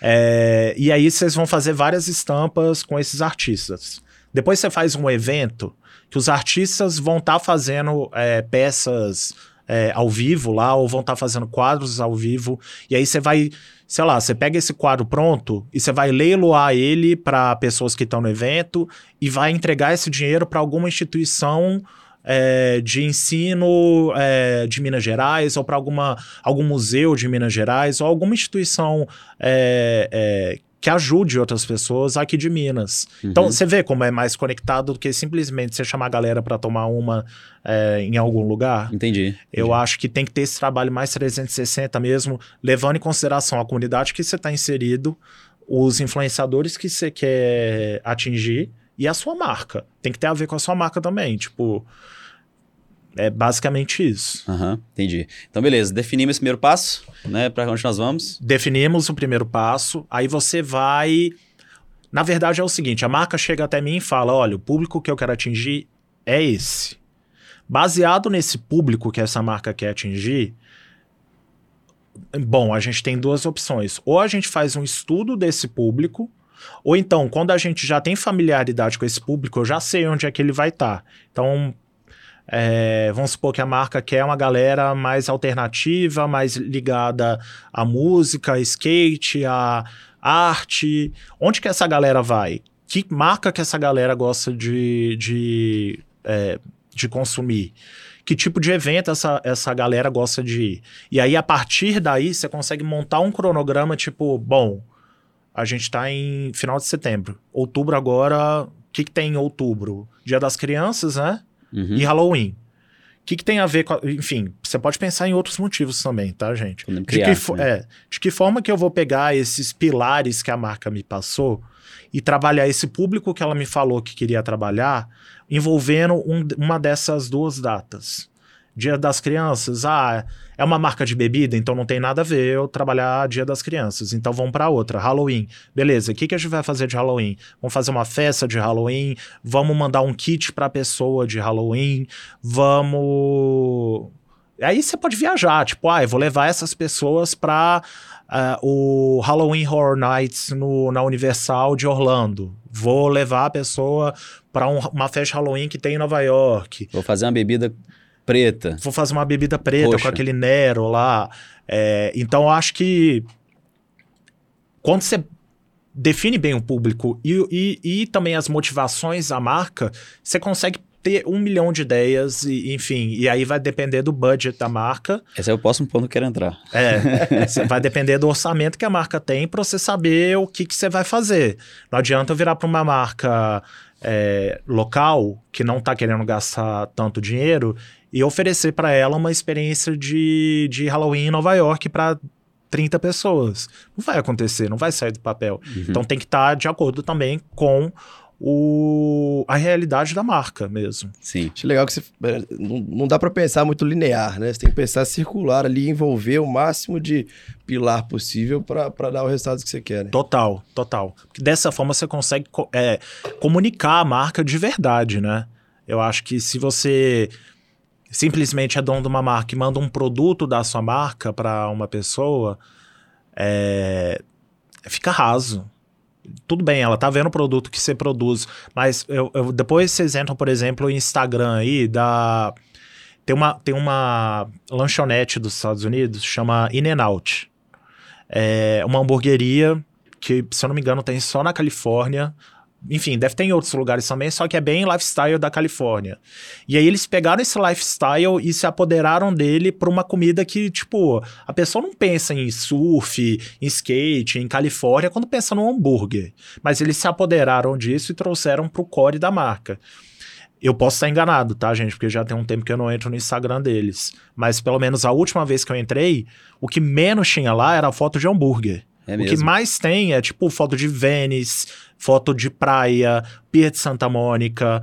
É, e aí vocês vão fazer várias estampas com esses artistas. Depois você faz um evento que os artistas vão estar tá fazendo é, peças é, ao vivo lá, ou vão estar tá fazendo quadros ao vivo, e aí você vai, sei lá, você pega esse quadro pronto e você vai leiloar ele para pessoas que estão no evento e vai entregar esse dinheiro para alguma instituição é, de ensino é, de Minas Gerais ou para algum museu de Minas Gerais ou alguma instituição é, é que ajude outras pessoas aqui de Minas. Uhum. Então, você vê como é mais conectado do que simplesmente você chamar a galera para tomar uma é, em algum lugar. Entendi, entendi. Eu acho que tem que ter esse trabalho mais 360 mesmo, levando em consideração a comunidade que você está inserido, os influenciadores que você quer atingir e a sua marca. Tem que ter a ver com a sua marca também. Tipo, é basicamente isso. Uhum, entendi. Então, beleza. Definimos esse primeiro passo, né? Para onde nós vamos? Definimos o primeiro passo. Aí você vai. Na verdade, é o seguinte: a marca chega até mim e fala: olha, o público que eu quero atingir é esse. Baseado nesse público que essa marca quer atingir, bom, a gente tem duas opções. Ou a gente faz um estudo desse público, ou então, quando a gente já tem familiaridade com esse público, eu já sei onde é que ele vai estar. Tá. Então, é, vamos supor que a marca quer uma galera mais alternativa, mais ligada à música, skate, à arte. Onde que essa galera vai? Que marca que essa galera gosta de, de, é, de consumir? Que tipo de evento essa, essa galera gosta de ir? E aí, a partir daí, você consegue montar um cronograma tipo, bom, a gente está em final de setembro. Outubro agora, o que, que tem em outubro? Dia das Crianças, né? uhum. e Halloween. O que, que, tem a ver com. A, enfim, você pode pensar em outros motivos também, tá, gente? Criar, de, que, né? é, de que forma que eu vou pegar esses pilares que a marca me passou e trabalhar esse público que ela me falou que queria trabalhar, envolvendo um, uma dessas duas datas? Dia das Crianças, ah, é uma marca de bebida, então não tem nada a ver eu trabalhar Dia das Crianças. Então vamos para outra, Halloween. Beleza, o que, que a gente vai fazer de Halloween? Vamos fazer uma festa de Halloween, vamos mandar um kit para pessoa de Halloween, vamos. Aí você pode viajar, tipo, ah, eu vou levar essas pessoas para uh, ah, o Halloween Horror Nights no, na Universal de Orlando. Vou levar a pessoa para um, uma festa Halloween que tem em Nova York. Vou fazer uma bebida preta. Vou fazer uma bebida preta Poxa. com aquele Nero lá. É, então, eu acho que quando você define bem o público e, e, e também as motivações da marca, você consegue ter um milhão de ideias, e, enfim, e aí vai depender do budget da marca. Esse é o próximo ponto que eu quero entrar. É, vai depender do orçamento que a marca tem para você saber o que, que você vai fazer. Não adianta eu virar para uma marca é, local que não está querendo gastar tanto dinheiro e oferecer para ela uma experiência de, de Halloween em Nova York para 30 pessoas. Não vai acontecer, não vai sair do papel. Uhum. Então tem que estar tá de acordo também com o, a realidade da marca mesmo. Sim. Acho legal que você, é, não, não dá para pensar muito linear, né? Você tem que pensar circular ali, envolver o máximo de pilar possível para dar o resultado que você quer. Né? Total, total. Dessa forma você consegue é, comunicar a marca de verdade, né? Eu acho que se você simplesmente é dono de uma marca e manda um produto da sua marca para uma pessoa, é, fica raso. Tudo bem, ela tá vendo o produto que você produz, mas eu, eu, depois vocês entram, por exemplo, no Instagram aí da. Tem uma, tem uma lanchonete dos Estados Unidos, chama In n Out. É uma hamburgueria que, se eu não me engano, tem só na Califórnia enfim, deve ter em outros lugares também, só que é bem lifestyle da Califórnia. E aí eles pegaram esse lifestyle e se apoderaram dele para uma comida que, tipo, a pessoa não pensa em surf, em skate, em Califórnia quando pensa no hambúrguer. Mas eles se apoderaram disso e trouxeram para o core da marca. Eu posso estar enganado, tá, gente? Porque já tem um tempo que eu não entro no Instagram deles. Mas pelo menos a última vez que eu entrei, o que menos tinha lá era a foto de hambúrguer. É o que mais tem é tipo foto de Vênice, foto de praia, Pier de Santa Mônica,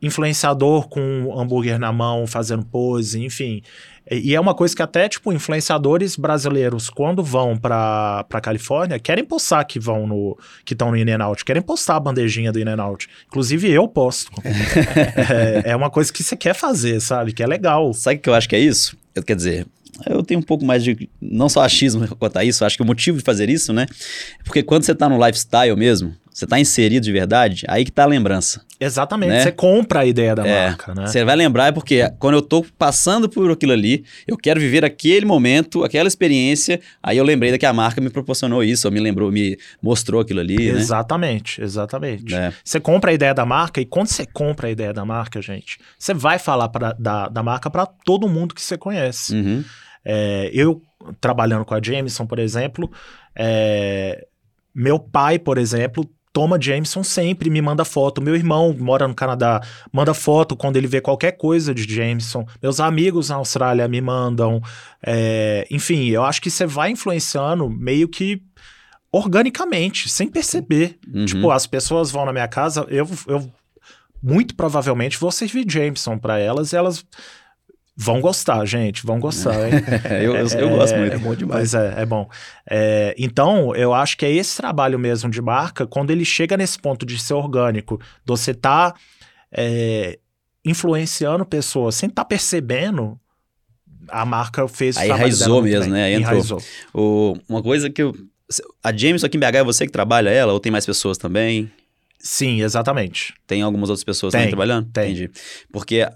influenciador com hambúrguer na mão, fazendo pose, enfim. E é uma coisa que até, tipo, influenciadores brasileiros, quando vão pra, pra Califórnia, querem postar que vão no... que estão no In-N-Out, querem postar a bandejinha do In-N-Out. Inclusive, eu posto. *laughs* é, é uma coisa que você quer fazer, sabe? Que é legal. Sabe o que eu acho que é isso? Eu, quer dizer, eu tenho um pouco mais de. Não só achismo quanto a isso, acho que o motivo de fazer isso, né? Porque quando você tá no lifestyle mesmo, você tá inserido de verdade, aí que tá a lembrança. Exatamente. Né? Você compra a ideia da É, marca, né? Você vai lembrar é porque quando eu tô passando por aquilo ali, eu quero viver aquele momento, aquela experiência, aí eu lembrei que a marca me proporcionou isso, ou me lembrou, me mostrou aquilo ali, né? Exatamente, exatamente. É. Você compra a ideia da marca e quando você compra a ideia da marca, gente, você vai falar pra, da, da marca para todo mundo que você conhece. Uhum. É, eu, trabalhando com a Jameson, por exemplo, é, meu pai, por exemplo, toma Jameson sempre, me manda foto. Meu irmão mora no Canadá, manda foto quando ele vê qualquer coisa de Jameson. Meus amigos na Austrália me mandam. É, enfim, eu acho que você vai influenciando meio que organicamente, sem perceber. Uhum. Tipo, as pessoas vão na minha casa, eu, eu muito provavelmente vou servir Jameson para elas e elas vão gostar, gente, vão gostar, hein? *laughs* eu, eu, eu gosto muito. É bom demais. Mas é, é bom. É, então, eu acho que é esse trabalho mesmo de marca, quando ele chega nesse ponto de ser orgânico, você tá é, influenciando pessoas sem estar tá percebendo, a marca fez o Aí trabalho enraizou mesmo, né? Aí entrou. Enraizou. O- uma coisa que eu. A Jameson aqui em BH é você que trabalha ela, ou tem mais pessoas também? Sim, exatamente. Tem algumas outras pessoas Tem, também trabalhando? tem. Entendi. Porque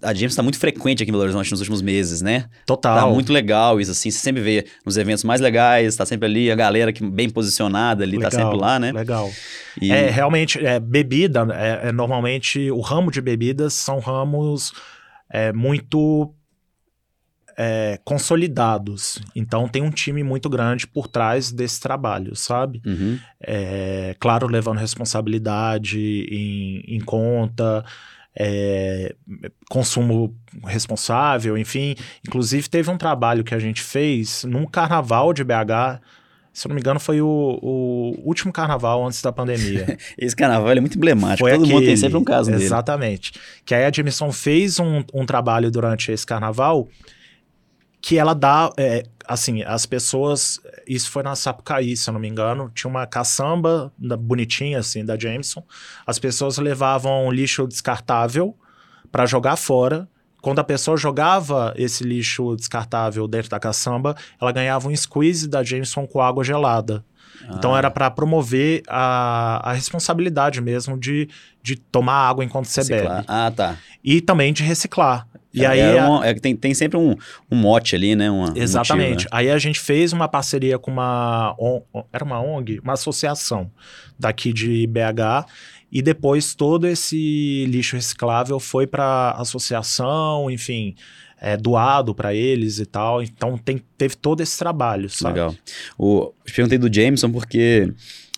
a Jameson está muito frequente aqui em Belo Horizonte nos últimos meses, né? Total. Tá muito legal isso, assim. Você sempre vê nos eventos mais legais, tá sempre ali, a galera que bem posicionada ali, tá Legal, sempre lá, né? Legal. E- É, realmente, é, bebida, é, é, normalmente, o ramo de bebidas são ramos é, muito é, consolidados. Então, tem um time muito grande por trás desse trabalho, sabe? Uhum. É, claro, levando responsabilidade em, em conta, é, consumo responsável, enfim. Inclusive, teve um trabalho que a gente fez num carnaval de BH. Se eu não me engano, foi o, o último carnaval antes da pandemia. *laughs* Esse carnaval é muito emblemático. Foi Todo mundo tem aquele, sempre um caso dele. Exatamente. Que aí a Jameson fez um, um trabalho durante esse carnaval que ela dá, é, assim, as pessoas, isso foi na Sapucaí, se eu não me engano, tinha uma caçamba da- bonitinha, assim, da Jameson, as pessoas levavam lixo descartável para jogar fora, quando a pessoa jogava esse lixo descartável dentro da caçamba, ela ganhava um squeeze da Jameson com água gelada. Então Ah, era para promover a, a responsabilidade mesmo de, de tomar água enquanto você reciclar. bebe. Ah, tá. E também de reciclar. E É, aí. é uma- é tem, tem sempre um, um mote ali, né? Uma, um Exatamente. motivo, né? Aí a gente fez uma parceria com uma. on- Era uma ONG? Uma associação daqui de BH. E depois todo esse lixo reciclável foi para associação, enfim, é, doado para eles e tal. Então tem, teve todo esse trabalho, sabe? Legal. O, eu te perguntei do Jameson porque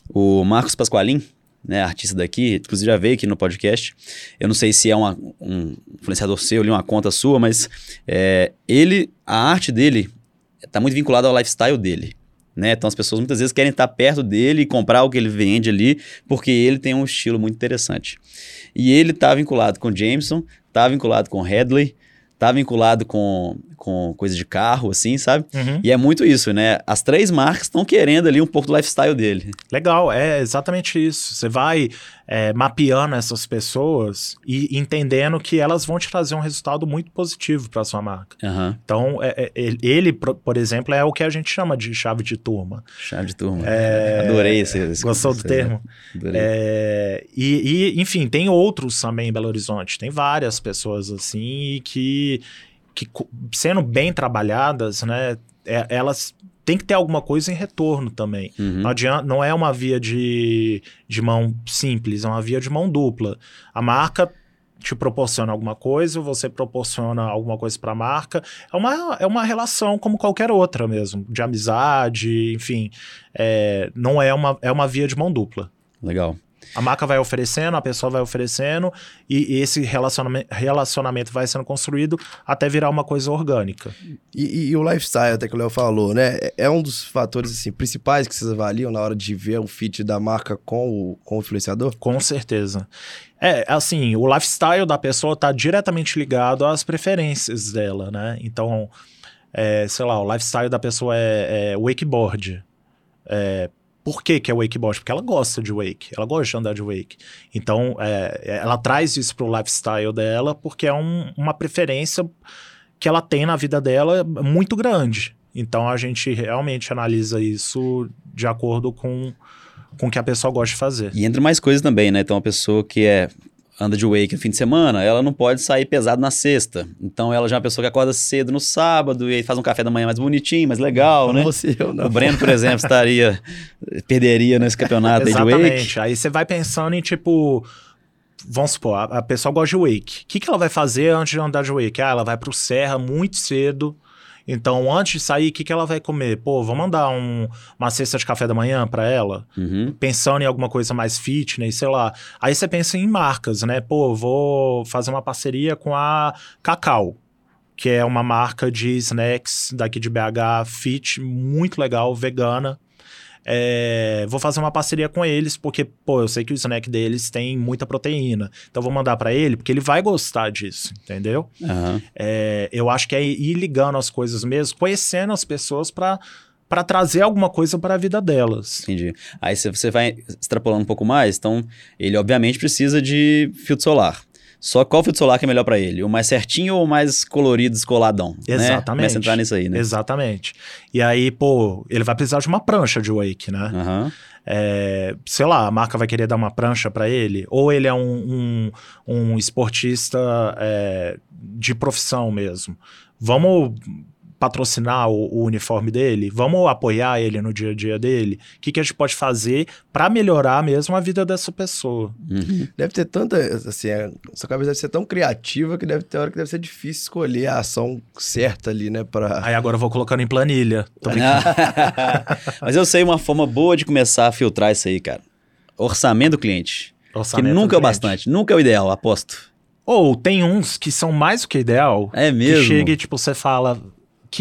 o Marcos Pasqualin, né, artista daqui, inclusive já veio aqui no podcast. Eu não sei se é uma- um influenciador seu, ali, uma conta sua, mas é, ele, a arte dele está muito vinculada ao lifestyle dele. Né? Então as pessoas muitas vezes querem estar perto dele e comprar o que ele vende ali, porque ele tem um estilo muito interessante. E ele está vinculado com Jameson, está vinculado com Headley, está vinculado com, com coisa de carro, assim, sabe? Uhum. E é muito isso, né? As três marcas estão querendo ali um pouco do lifestyle dele. Legal, é exatamente isso. Você vai é, mapeando essas pessoas e entendendo que elas vão te trazer um resultado muito positivo para sua marca. Aham. Então, é- é- ele, por exemplo, é o que a gente chama de chave de turma. Chave de turma. É, Adorei esse. esse Gostou do esse- termo? Adorei. É, e, e, enfim, tem outros também em Belo Horizonte. Tem várias pessoas assim que, que sendo bem trabalhadas, né, elas têm que ter alguma coisa em retorno também. Uhum. Não, adianta, não é uma via de, de mão simples, é uma via de mão dupla. A marca te proporciona alguma coisa, você proporciona alguma coisa para a marca. É uma, é uma relação como qualquer outra mesmo, de amizade, enfim. É, não é uma, é uma via de mão dupla. Legal. A marca vai oferecendo, a pessoa vai oferecendo, e, e esse relacionamento, relacionamento vai sendo construído até virar uma coisa orgânica. E, e o lifestyle, até que o Léo falou, né? é- É um dos fatores assim, principais que vocês avaliam na hora de ver o fit da marca com o, com o influenciador? Com certeza. É, assim, o lifestyle da pessoa está diretamente ligado às preferências dela, né? Então, é, sei lá, o lifestyle da pessoa é, é wakeboard. É, por que, que é wakeboard? Porque ela gosta de wake, ela gosta de andar de wake. Então, é, ela traz isso pro lifestyle dela porque é um- uma preferência que ela tem na vida dela muito grande. Então, a gente realmente analisa isso de acordo com com o que a pessoa gosta de fazer. E entre mais coisas também, né? Então, a pessoa que é anda de wake no fim de semana, ela não pode sair pesado na sexta. Então ela já é uma pessoa que acorda cedo no sábado e aí faz um café da manhã mais bonitinho, mais legal, Não né? você, eu não. O Breno, por exemplo, estaria perderia nesse campeonato aí de wake. Exatamente. Aí você vai pensando em tipo. Vamos supor, a, a pessoa gosta de wake. O que, que ela vai fazer antes de andar de wake? Ah, ela vai pro Serra muito cedo. Então, antes de sair, o que, que ela vai comer? Pô, vamos mandar um- uma cesta de café da manhã para ela? Uhum. Pensando em alguma coisa mais fitness, sei lá. Aí você pensa em marcas, né? Pô, vou fazer uma parceria com a Cacau, que é uma marca de snacks daqui de BH, fit, muito legal, vegana. É, vou fazer uma parceria com eles, porque, pô, eu sei que o snack deles tem muita proteína. Então, vou mandar para ele, porque ele vai gostar disso, entendeu? Aham. É, eu acho que é ir ligando as coisas mesmo, conhecendo as pessoas para para trazer alguma coisa para a vida delas. Entendi. Aí você- você vai extrapolando um pouco mais, então ele obviamente precisa de filtro solar. Só qual filtro solar que é melhor pra ele? O mais certinho ou o mais colorido, descoladão? Né? Exatamente. Começa a entrar nisso aí, né? Exatamente. E aí, pô, ele vai precisar de uma prancha de wake, né? Aham. É, sei lá, a marca vai querer dar uma prancha para ele, ou ele é um, um, um esportista é, de profissão mesmo. Vamos patrocinar o, o uniforme dele? Vamos apoiar ele no dia a dia dele? O que, que a gente pode fazer para melhorar mesmo a vida dessa pessoa? Uhum. Deve ter tanta. Assim, a sua cabeça deve ser tão criativa que deve ter hora que deve ser difícil escolher a ação certa ali, né? Pra... Aí agora eu vou colocando em planilha. *laughs* Mas eu sei uma forma boa de começar a filtrar isso aí, cara. Orçamento do cliente. Orçamento que nunca é o bastante. Nunca é o ideal, aposto. Ou tem uns que são mais do que ideal. É Que mesmo? chega e, tipo, você fala,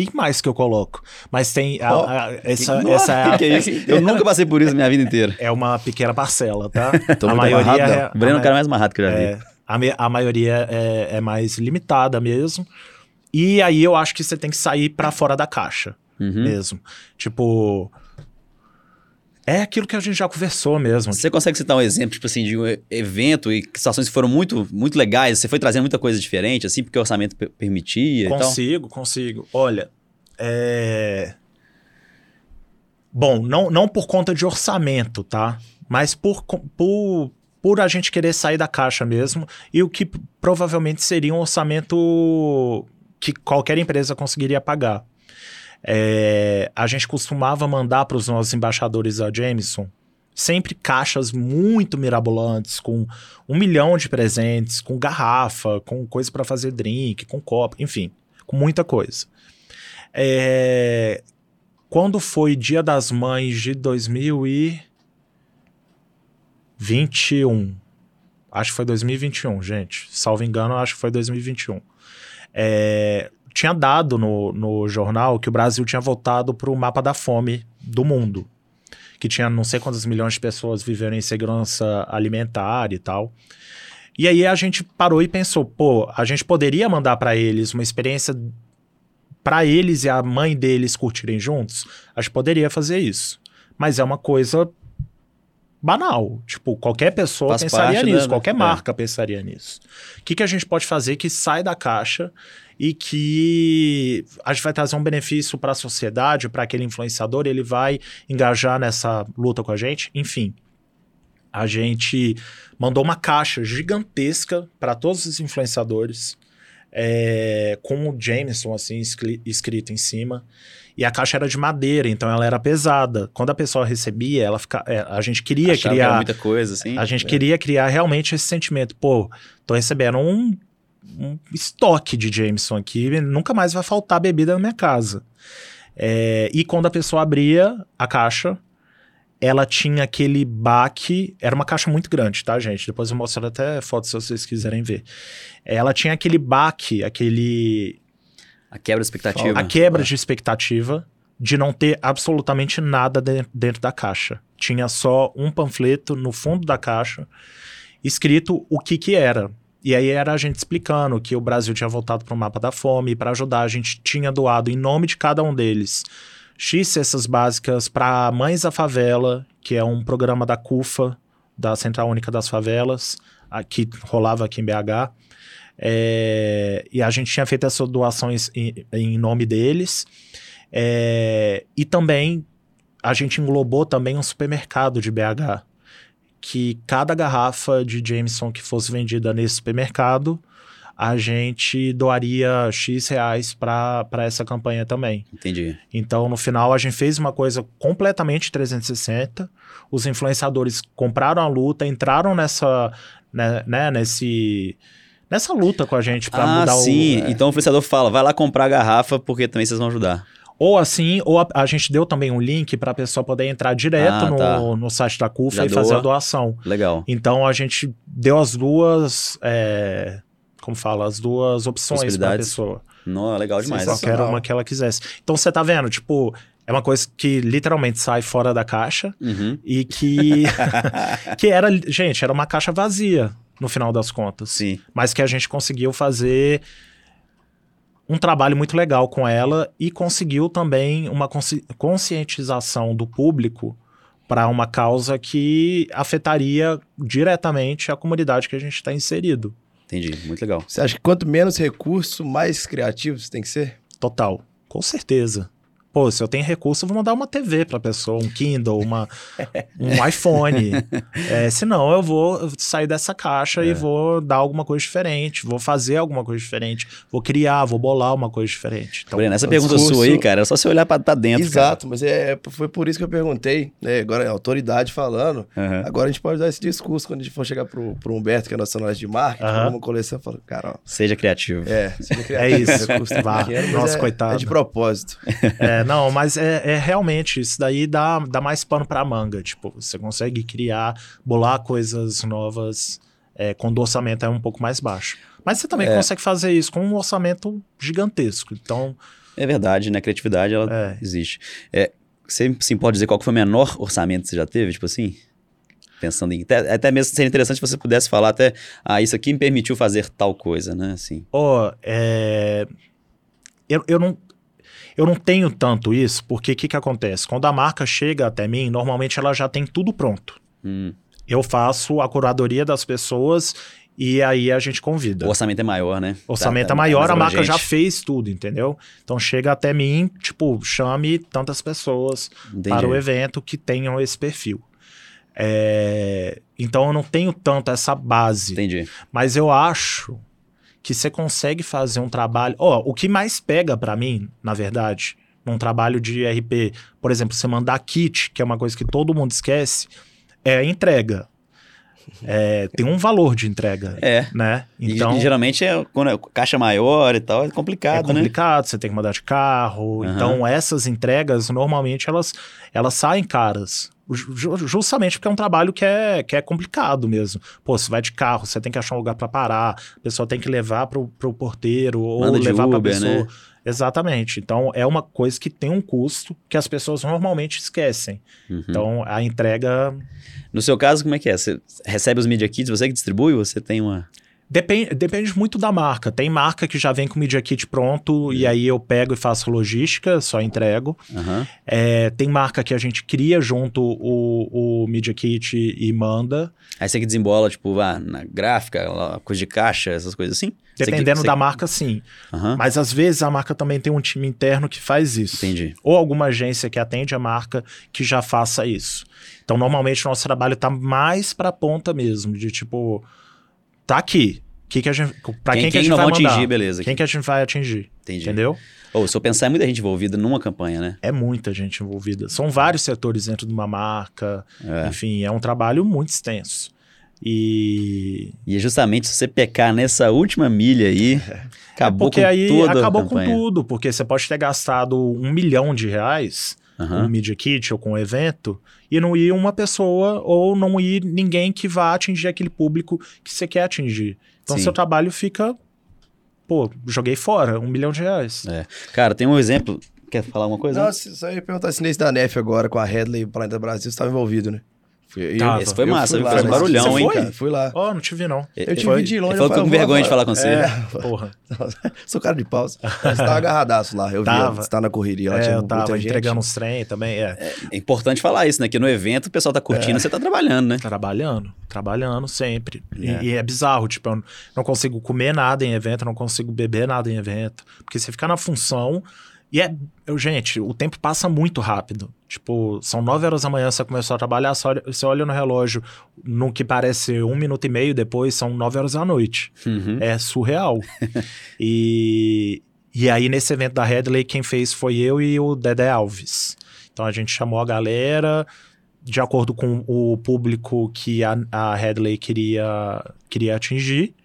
que mais que eu coloco? Mas tem. a- Ó, a- essa, Nossa, essa é, a- que é isso? *laughs* Eu nunca passei por isso na minha vida inteira. é uma pequena parcela, tá? *laughs* Tô a maioria amarrado, é. O Breno é a, o cara mais amarrado que eu já vi. é, a, a maioria é, é mais limitada mesmo. E aí eu acho que você tem que sair pra fora da caixa Uhum. mesmo. Tipo. É aquilo que a gente já conversou mesmo. Você consegue citar um exemplo, tipo assim, de um evento e situações que foram muito, muito legais? Você foi trazendo muita coisa diferente, assim, porque o orçamento per- permitia? Consigo, consigo. Olha, é... Bom, não, não por conta de orçamento, tá? Mas por, por, por a gente querer sair da caixa mesmo e o que provavelmente seria um orçamento que qualquer empresa conseguiria pagar. É, a gente costumava mandar para os nossos embaixadores da Jameson sempre caixas muito mirabolantes, com um milhão de presentes, com garrafa, com coisa para fazer drink, com copo, enfim, com muita coisa. É, Quando foi Dia das Mães de 2021, acho que foi 2021, gente, salvo engano, acho que foi 2021. É, tinha dado no, no jornal que o Brasil tinha voltado para o mapa da fome do mundo que tinha não sei quantas milhões de pessoas vivendo em segurança alimentar e tal. E aí a gente parou e pensou, pô, a gente poderia mandar para eles uma experiência para eles e a mãe deles curtirem juntos? A gente poderia fazer isso. Mas é uma coisa banal. Tipo, qualquer pessoa Faz pensaria nisso, da- qualquer é. marca pensaria nisso. O que, que a gente pode fazer que sai da caixa e que a gente vai trazer um benefício para a sociedade, para aquele influenciador, ele vai engajar nessa luta com a gente, enfim. A gente mandou uma caixa gigantesca para todos os influenciadores, é, com o Jameson assim escri- escrito em cima. E a caixa era de madeira, então ela era pesada. Quando a pessoa recebia, ela fica, é, a gente queria Achava criar muita coisa, assim. a gente queria criar realmente esse sentimento. Pô, tô recebendo um, um estoque de Jameson aqui, nunca mais vai faltar bebida na minha casa. É, e quando a pessoa abria a caixa, ela tinha aquele baque. Era uma caixa muito grande, tá, gente? Depois eu mostro até fotos se vocês quiserem ver. Ela tinha aquele baque, aquele A quebra de expectativa. a quebra de expectativa de não ter absolutamente nada de- dentro da caixa. Tinha só um panfleto no fundo da caixa escrito o que que era. E aí era a gente explicando que o Brasil tinha voltado para o mapa da fome e para ajudar a gente tinha doado em nome de cada um deles X cestas básicas para Mães da Favela, que é um programa da CUFA, da Central Única das Favelas, que rolava aqui em BH. É, e a gente tinha feito essas doações em, em nome deles. É, e também a gente englobou também um supermercado de BH. Que cada garrafa de Jameson que fosse vendida nesse supermercado, a gente doaria X reais para essa campanha também. Entendi. Então, no final, a gente fez uma coisa completamente 360. Os influenciadores compraram a luta, entraram nessa, né, né, nesse, nessa luta com a gente para ah, mudar sim. o. é. Então o influenciador fala, vai lá comprar a garrafa porque também vocês vão ajudar. Ou assim, ou a, a gente deu também um link para a pessoa poder entrar direto Ah, no, tá. no site da CUFA Já e fazer doa. a doação. Legal. Então a gente deu as duas. é, como fala? As duas opções para a pessoa. Não, legal demais. Qualquer Sensacional. uma que ela quisesse. Então você tá vendo, tipo, é uma coisa que literalmente sai fora da caixa Uhum. e que. *laughs* que era. Gente, era uma caixa vazia no final das contas. Sim. Mas que a gente conseguiu fazer um trabalho muito legal com ela e conseguiu também uma consci- conscientização do público para uma causa que afetaria diretamente a comunidade que a gente está inserido. Entendi. Muito legal. Você acha que quanto menos recurso, mais criativo você tem que ser? Total, com certeza. Pô, se eu tenho recurso, eu vou mandar uma TV pra pessoa, um Kindle, uma, um *laughs* iPhone. É, senão eu vou sair dessa caixa e vou dar alguma coisa diferente, vou fazer alguma coisa diferente, vou criar, vou bolar uma coisa diferente. Então, Breno, essa o pergunta discurso- sua aí, cara, é só você olhar pra, pra dentro. Exato, mas é, foi por isso que eu perguntei, né? Agora é autoridade falando. Cara. Aham. Agora a gente pode dar esse discurso quando a gente for chegar pro, pro Humberto, que é nosso analista de marketing, Aham. uma coleção, cara, ó, Seja criativo. é, seja É criativo, isso. recurso Vá. mas Nossa, é, coitado. É de propósito. É, não, mas é, é realmente, isso daí dá, dá mais pano pra manga. Tipo, você consegue criar, bolar coisas novas é, quando o orçamento é um pouco mais baixo. Mas você também É. consegue fazer isso com um orçamento gigantesco. Então, É verdade, né? A criatividade, ela É. existe. É, você sim pode dizer qual foi o menor orçamento que você já teve, tipo assim? Pensando em. Até, até mesmo seria interessante se você pudesse falar até. Ah, isso aqui me permitiu fazer tal coisa, né? Assim. ó, é, eu, eu não. Eu não tenho tanto isso, porque o que, que acontece? Quando a marca chega até mim, normalmente ela já tem tudo pronto. Hum, Eu faço a curadoria das pessoas e aí a gente convida. o orçamento é maior, né? O orçamento Tá- é tá maior, a marca já fez tudo, entendeu? Então chega até mim, tipo, chame tantas pessoas Entendi. para o evento que tenham esse perfil. É, Então eu não tenho tanto essa base, Entendi. mas eu acho que você consegue fazer um trabalho. Ó, o que mais pega para mim, na verdade, num trabalho de RP, por exemplo, você mandar kit, que é uma coisa que todo mundo esquece, é a entrega. *laughs* É, tem um valor de entrega, É. né? Então E, geralmente é quando é caixa maior e tal, é é complicado, né? complicado, você tem que mandar de carro. Aham. Então, essas entregas, normalmente, elas, elas saem caras. Ju- justamente porque é um trabalho que é, que é complicado mesmo. Pô, você vai de carro, você tem que achar um lugar para parar, a pessoa tem que levar pro, pro porteiro ou levar pra Uber, pessoa. né? Exatamente. Então, é uma coisa que tem um custo que as pessoas normalmente esquecem. Uhum. Então, a entrega No seu caso, como é que é? Você recebe os Media Kits, você que distribui ou você tem uma. Depende, depende muito da marca. Tem marca que já vem com o Media Kit pronto e aí eu pego e faço logística, só entrego. Aham. É, tem marca que a gente cria junto o, o Media Kit e manda. Aí você que desembola, tipo, ah, na gráfica, lá, coisa de caixa, essas coisas assim? Dependendo você da marca, sim. Aham. Mas às vezes a marca também tem um time interno que faz isso. Entendi. Ou alguma agência que atende a marca que já faça isso. Então, normalmente, o nosso trabalho tá mais pra ponta mesmo, de tipo, tá aqui. Que que a gente, pra quem, Quem, que a quem gente vai vão mandar? atingir, beleza. Quem que a gente vai atingir? Entendi. Entendeu? Ou se eu pensar, é muita gente envolvida numa campanha, né? É muita gente envolvida. São vários setores dentro de uma marca. É. Enfim, é um trabalho muito extenso. E E é justamente se você pecar nessa última milha aí, *laughs* acabou É porque com aí toda acabou com tudo, porque você pode ter gastado um milhão de reais com Aham. o Media Kit ou com o evento e não ir uma pessoa ou não ir ninguém que vá atingir aquele público que você quer atingir. Então, Sim. seu trabalho fica. Pô, joguei fora um milhão de reais. É. Cara, tem um exemplo. Quer falar alguma coisa? Não, só ia perguntar se nesse da NEF agora, com a Headley e o Planeta Brasil, você estava envolvido, né? Fui, Tava. Esse foi eu massa, viu? lá, Fez um né? barulhão, Você hein? foi? Cara, fui lá. Ó, não te vi, não. Eu te Foi- vi de longe. Ele falou eu que com vergonha de falar com você. É, porra. *laughs* Sou cara de pausa. Você tava agarradaço lá. Eu vi Tava. você tá na correria. Lá É, tinha eu muita tava gente. entregando uns trem também, é. É importante falar isso, né? Que no evento o pessoal tá curtindo, você tá trabalhando, né? Trabalhando, trabalhando sempre. E- É. E, é bizarro, tipo, eu não consigo comer nada em evento, eu não consigo beber nada em evento. Porque você fica na função E é, eu, gente, o tempo passa muito rápido. Tipo, são 9 horas da manhã, você começou a trabalhar, você olha, você olha no relógio, no que parece um minuto e meio depois, são 9 horas da noite. Uhum. É surreal. *laughs* e, e aí, nesse evento da Headley, quem fez foi eu e o Dedé Alves. Então a gente chamou a galera de acordo com o público que a, a Headley queria, queria atingir.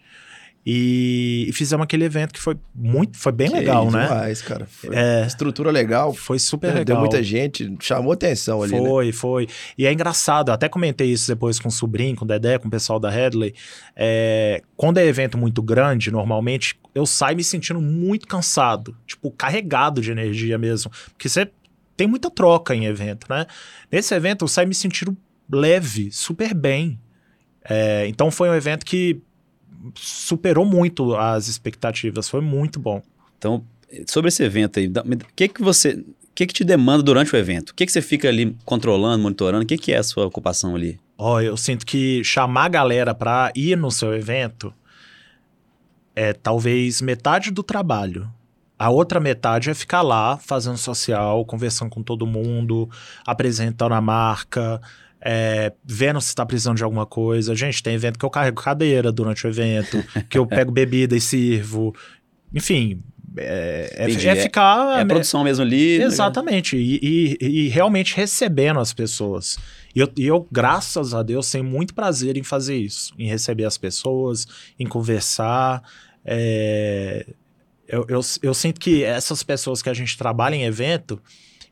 E, e fizemos aquele evento que foi muito, foi bem Que legal, né? demais, cara. Foi É. Estrutura legal. Foi super Deu legal. muita gente, chamou atenção ali, né? Foi, foi. E é engraçado, até comentei isso depois com o sobrinho, com o Dedé, com o pessoal da Headley. É, quando é evento muito grande, normalmente, eu saio me sentindo muito cansado, tipo, carregado de energia mesmo. Porque você tem muita troca em evento, né? Nesse evento, eu saio me sentindo leve, super bem. É, então foi um evento que superou muito as expectativas, foi muito bom. Então, sobre esse evento aí, o que que você, o que que te demanda durante o evento? O que que você fica ali controlando, monitorando? O que que é a sua ocupação ali? Ó, eu sinto que chamar a galera pra ir no seu evento é talvez metade do trabalho. A outra metade é ficar lá fazendo social, conversando com todo mundo, apresentando a marca, é, vendo se está precisando de alguma coisa. Gente, tem evento que eu carrego cadeira durante o evento, que eu *laughs* pego bebida e sirvo. Enfim, é, é- Entendi. é ficar. É a produção mesmo ali? né? Exatamente, e, e- e realmente recebendo as pessoas. E eu, e eu, graças a Deus, tenho muito prazer em fazer isso, em receber as pessoas, em conversar. É, eu, eu, eu sinto que essas pessoas que a gente trabalha em evento,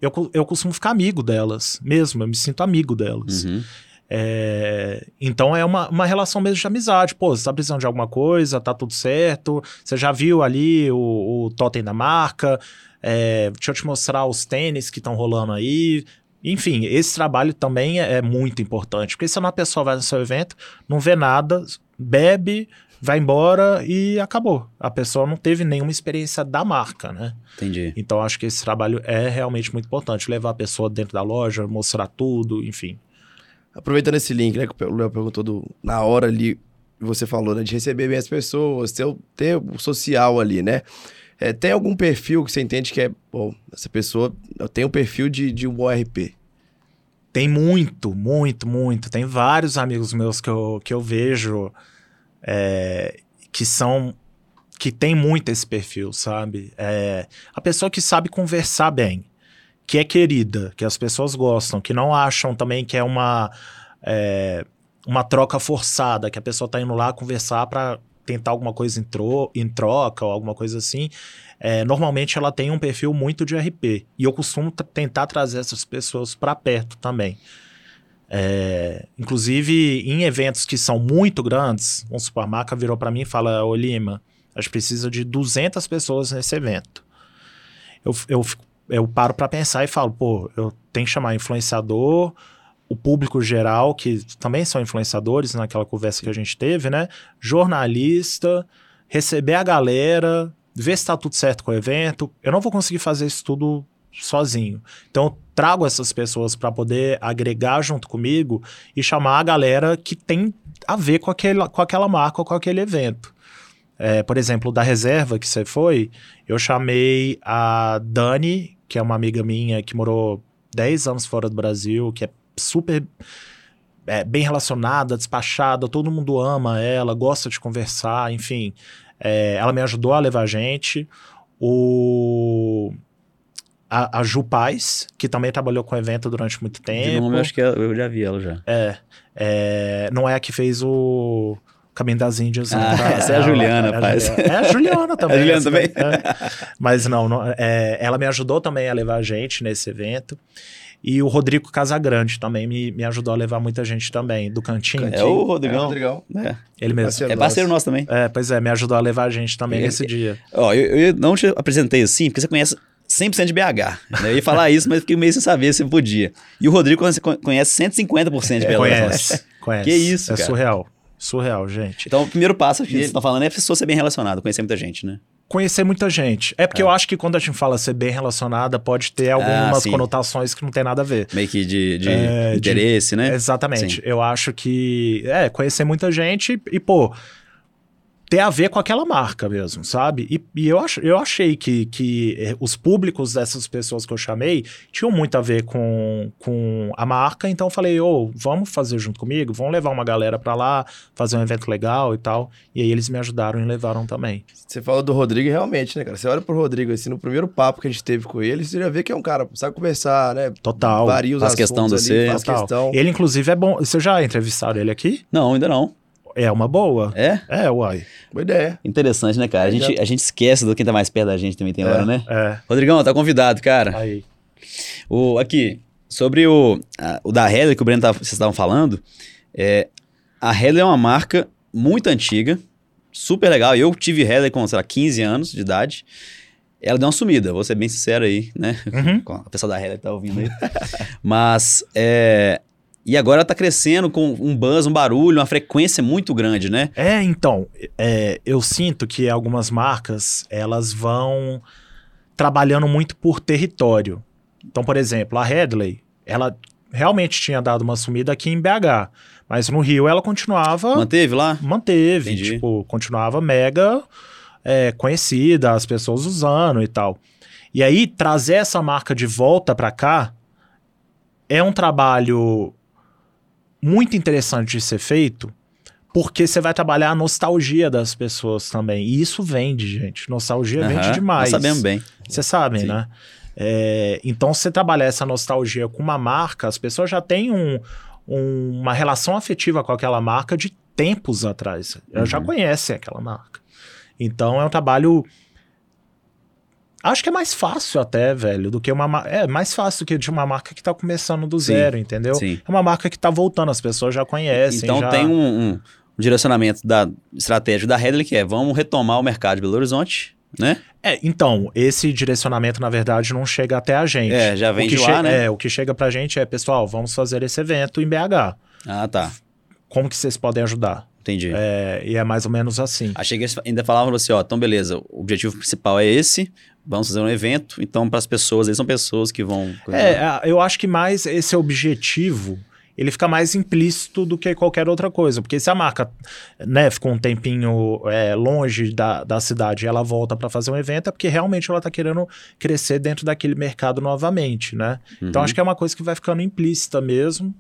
eu, eu costumo ficar amigo delas, mesmo, eu me sinto amigo delas. Uhum. É, então é uma, uma relação mesmo de amizade. Pô, você tá precisando de alguma coisa, tá tudo certo. Você já viu ali o, o totem da marca. É, deixa eu te mostrar os tênis que estão rolando aí. Enfim, esse trabalho também é, é muito importante. Porque se uma pessoa vai no seu evento, não vê nada, bebe, vai embora e acabou. A pessoa não teve nenhuma experiência da marca, né? Entendi. Então acho que esse trabalho é realmente muito importante. Levar a pessoa dentro da loja, mostrar tudo, enfim. Aproveitando esse link, né, que o Léo perguntou do, na hora ali, você falou, né, de receber bem as pessoas, ter, o- ter o social ali, né? É, tem algum perfil que você entende que é, bom, essa pessoa tem um perfil de, de um bom RP? Tem muito, muito, muito. Tem vários amigos meus que eu, que eu vejo é, que são. que tem muito esse perfil, sabe? É, a pessoa que sabe conversar bem, que é querida, que as pessoas gostam, que não acham também que é uma. é, uma troca forçada, que a pessoa tá indo lá conversar para tentar alguma coisa em, tro em troca ou alguma coisa assim. É, normalmente ela tem um perfil muito de RP. E eu costumo tentar trazer essas pessoas para perto também. É, inclusive, em eventos que são muito grandes, um supermarca virou para mim e fala: Ô Lima, a gente precisa de 200 pessoas nesse evento. Eu, eu, eu paro para pensar e falo: pô, eu tenho que chamar influenciador, o público geral, que também são influenciadores naquela conversa que a gente teve, né? Jornalista, receber a galera, ver se tá tudo certo com o evento. Eu não vou conseguir fazer isso tudo sozinho. Então, trago essas pessoas para poder agregar junto comigo e chamar a galera que tem a ver com, aquele, com aquela marca ou com aquele evento. É, por exemplo, da reserva que você foi, eu chamei a Dani, que é uma amiga minha que morou 10 anos fora do Brasil, que é super é, bem relacionada, despachada, todo mundo ama ela, gosta de conversar, enfim. É, ela me ajudou a levar a gente. O, a, a Ju Paz, que também trabalhou com o evento durante muito tempo. De nome, eu acho que eu já vi ela já. É, é, não é a que fez o Caminho das Índias. Ah, né? essa é a Juliana, pai. Juliana. É a Juliana *laughs* também. É a Juliana também? é. Mas não, não, é, ela me ajudou também a levar a gente nesse evento. E o Rodrigo Casagrande também me, me ajudou a levar muita gente também, do Cantinho. É o Rodrigão. É, Rodrigão. É, Ele mesmo. Parceiro é parceiro nosso também. É, pois é, me ajudou a levar a gente também É, nesse é, dia. Ó, eu, eu não te apresentei assim, porque você conhece 100% de BH. né? Eu ia falar isso, mas fiquei meio sem saber se podia. E o Rodrigo conhece- conhece 150% de Belo Horizonte. Conhece, *laughs* conhece. Que isso, É cara. surreal. Surreal, gente. Então, o primeiro passo que vocês estão falando é a pessoa ser bem relacionada, conhecer muita gente, né? Conhecer muita gente. É porque eu acho que quando a gente fala ser bem relacionada, pode ter algumas Ah, conotações que não tem nada a ver. Meio que de, de É, de- interesse, né? Exatamente. Sim. Eu acho que é conhecer muita gente e, pô, ter a ver com aquela marca mesmo, sabe? E, e eu, ach, eu achei que, que eh, os públicos dessas pessoas que eu chamei tinham muito a ver com, com a marca, então eu falei, ô, oh, vamos fazer junto comigo, vamos levar uma galera para lá, fazer um evento legal e tal. E aí eles me ajudaram e levaram também. Você falou do Rodrigo realmente, né, cara? Você olha pro Rodrigo, assim, no primeiro papo que a gente teve com ele, você já vê que é um cara, sabe conversar, né? Total. Varia os faz questão de ser. Faz Total. questão. Ele, inclusive, é bom. Você já entrevistaram ele aqui? Não, ainda não. É uma boa. É? É, uai. Boa ideia. Interessante, né, cara? A gente, a gente esquece do quem tá mais perto da gente também tem É. hora, né? É. Rodrigão, tá convidado, cara. Aí. O, aqui, sobre o, a- o da Heller que o Breno tava, vocês estavam falando, é, a Heller é uma marca muito antiga, super legal. Eu tive Heller com, sei lá, 15 anos de idade. Ela deu uma sumida, vou ser bem sincero aí, né? Uhum. *laughs* A pessoa da Heller tá ouvindo aí. Mas, é... E agora ela tá crescendo com um buzz, um barulho, uma frequência muito grande, né? É, então, é, eu sinto que algumas marcas, elas vão trabalhando muito por território. Então, por exemplo, a Headley, ela realmente tinha dado uma sumida aqui em BH, mas no Rio ela continuava, Manteve lá? manteve, Entendi. tipo, continuava mega é, conhecida, as pessoas usando e tal. E aí, trazer essa marca de volta para cá é um trabalho muito interessante de ser feito, porque você vai trabalhar a nostalgia das pessoas também. E isso vende, gente. Nostalgia vende Aham, demais. Nós sabemos bem. Vocês sabem, Sim. né? É, então, se você trabalhar essa nostalgia com uma marca, as pessoas já têm um- um- uma relação afetiva com aquela marca de tempos atrás. Elas já Uhum. conhecem aquela marca. Então, é um trabalho. Acho que é mais fácil até, velho, do que uma. É mais fácil do que de uma marca que tá começando do Sim, zero, entendeu? Sim. É uma marca que tá voltando, as pessoas já conhecem. Então já... tem um, um direcionamento da estratégia da Headley que é vamos retomar o mercado de Belo Horizonte, né? É, então, esse direcionamento, na verdade, não chega até a gente. É, já vem o que de lá, né? É, o que chega pra gente é, pessoal, vamos fazer esse evento em BH. Ah, tá. Como que vocês podem ajudar? Entendi. É, e é mais ou menos assim. Achei que eles ainda falavam assim, ó, então beleza, o objetivo principal é esse, vamos fazer um evento, então para as pessoas, eles são pessoas que vão... É, eu acho que mais esse objetivo, ele fica mais implícito do que qualquer outra coisa. Porque se a marca, né, ficou um tempinho é, longe da, da cidade e ela volta para fazer um evento, é porque realmente ela tá querendo crescer dentro daquele mercado novamente, né? Então Uhum. acho que é uma coisa que vai ficando implícita mesmo.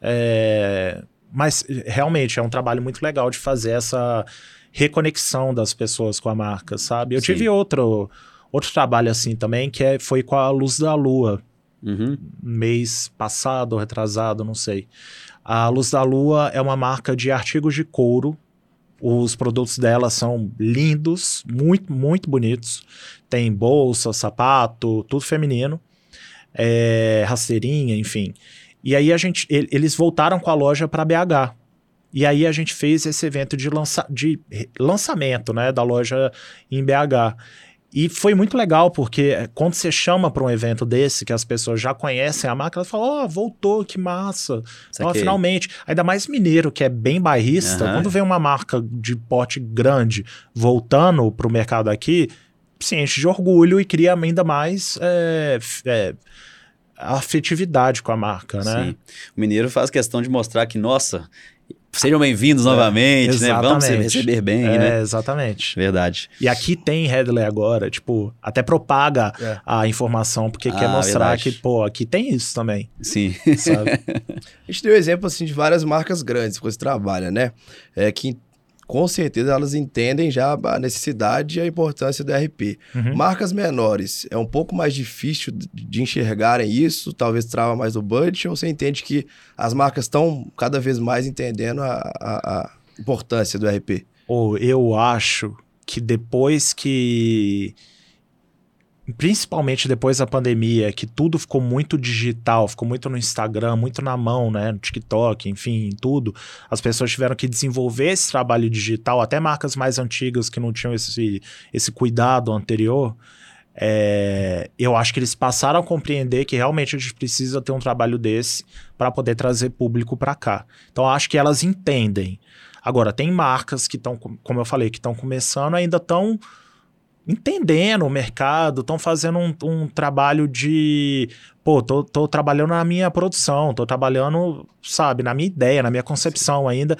É, Mas realmente é um trabalho muito legal de fazer essa reconexão das pessoas com a marca, sabe? Eu Sim. tive outro, outro trabalho assim também, que é, foi com a Luz da Lua, Uhum. mês passado ou retrasado, não sei. A Luz da Lua é uma marca de artigos de couro. Os produtos dela são lindos, muito, muito bonitos. Tem bolsa, sapato, tudo feminino. É, rasteirinha, enfim. E aí a gente, ele- eles voltaram com a loja para BH. E aí a gente fez esse evento de, lança, de lançamento, né, da loja em BH. E foi muito legal, porque eh, quando você chama para um evento desse, que as pessoas já conhecem a marca, elas falam, ó, voltou, que massa. Ó, Saquei. finalmente. Ainda mais mineiro, que é bem bairrista, Aham. quando vem uma marca de porte grande voltando para o mercado aqui, se enche de orgulho e cria ainda mais é, é, afetividade com a marca, né? Sim. O Mineiro faz questão de mostrar que, nossa, sejam bem-vindos novamente, né? Vamos É, receber bem, É, né? exatamente. Verdade. E aqui tem Headley agora, tipo, até propaga É. a informação, porque Ah, quer mostrar verdade. que, pô, aqui tem isso também, Sim. sabe? *laughs* A gente deu exemplo assim de várias marcas grandes que você trabalha, né? É que com certeza elas entendem já a necessidade e a importância do RP. Uhum. Marcas menores, é um pouco mais difícil de- enxergarem isso, talvez trava mais o budget, ou você entende que as marcas estão cada vez mais entendendo a, a- a importância do RP? Ou eu acho que depois que. Principalmente depois da pandemia, que tudo ficou muito digital, ficou muito no Instagram, muito na mão, né? No TikTok, enfim, tudo. As pessoas tiveram que desenvolver esse trabalho digital, até marcas mais antigas que não tinham esse, esse cuidado anterior. é, eu acho que eles passaram a compreender que realmente a gente precisa ter um trabalho desse para poder trazer público para cá. Então, acho que elas entendem. Agora, tem marcas que estão, como eu falei, que estão começando, ainda estão entendendo o mercado, estão fazendo um, um trabalho de. Pô, tô, tô trabalhando na minha produção, tô trabalhando, sabe, na minha ideia, na minha concepção ainda.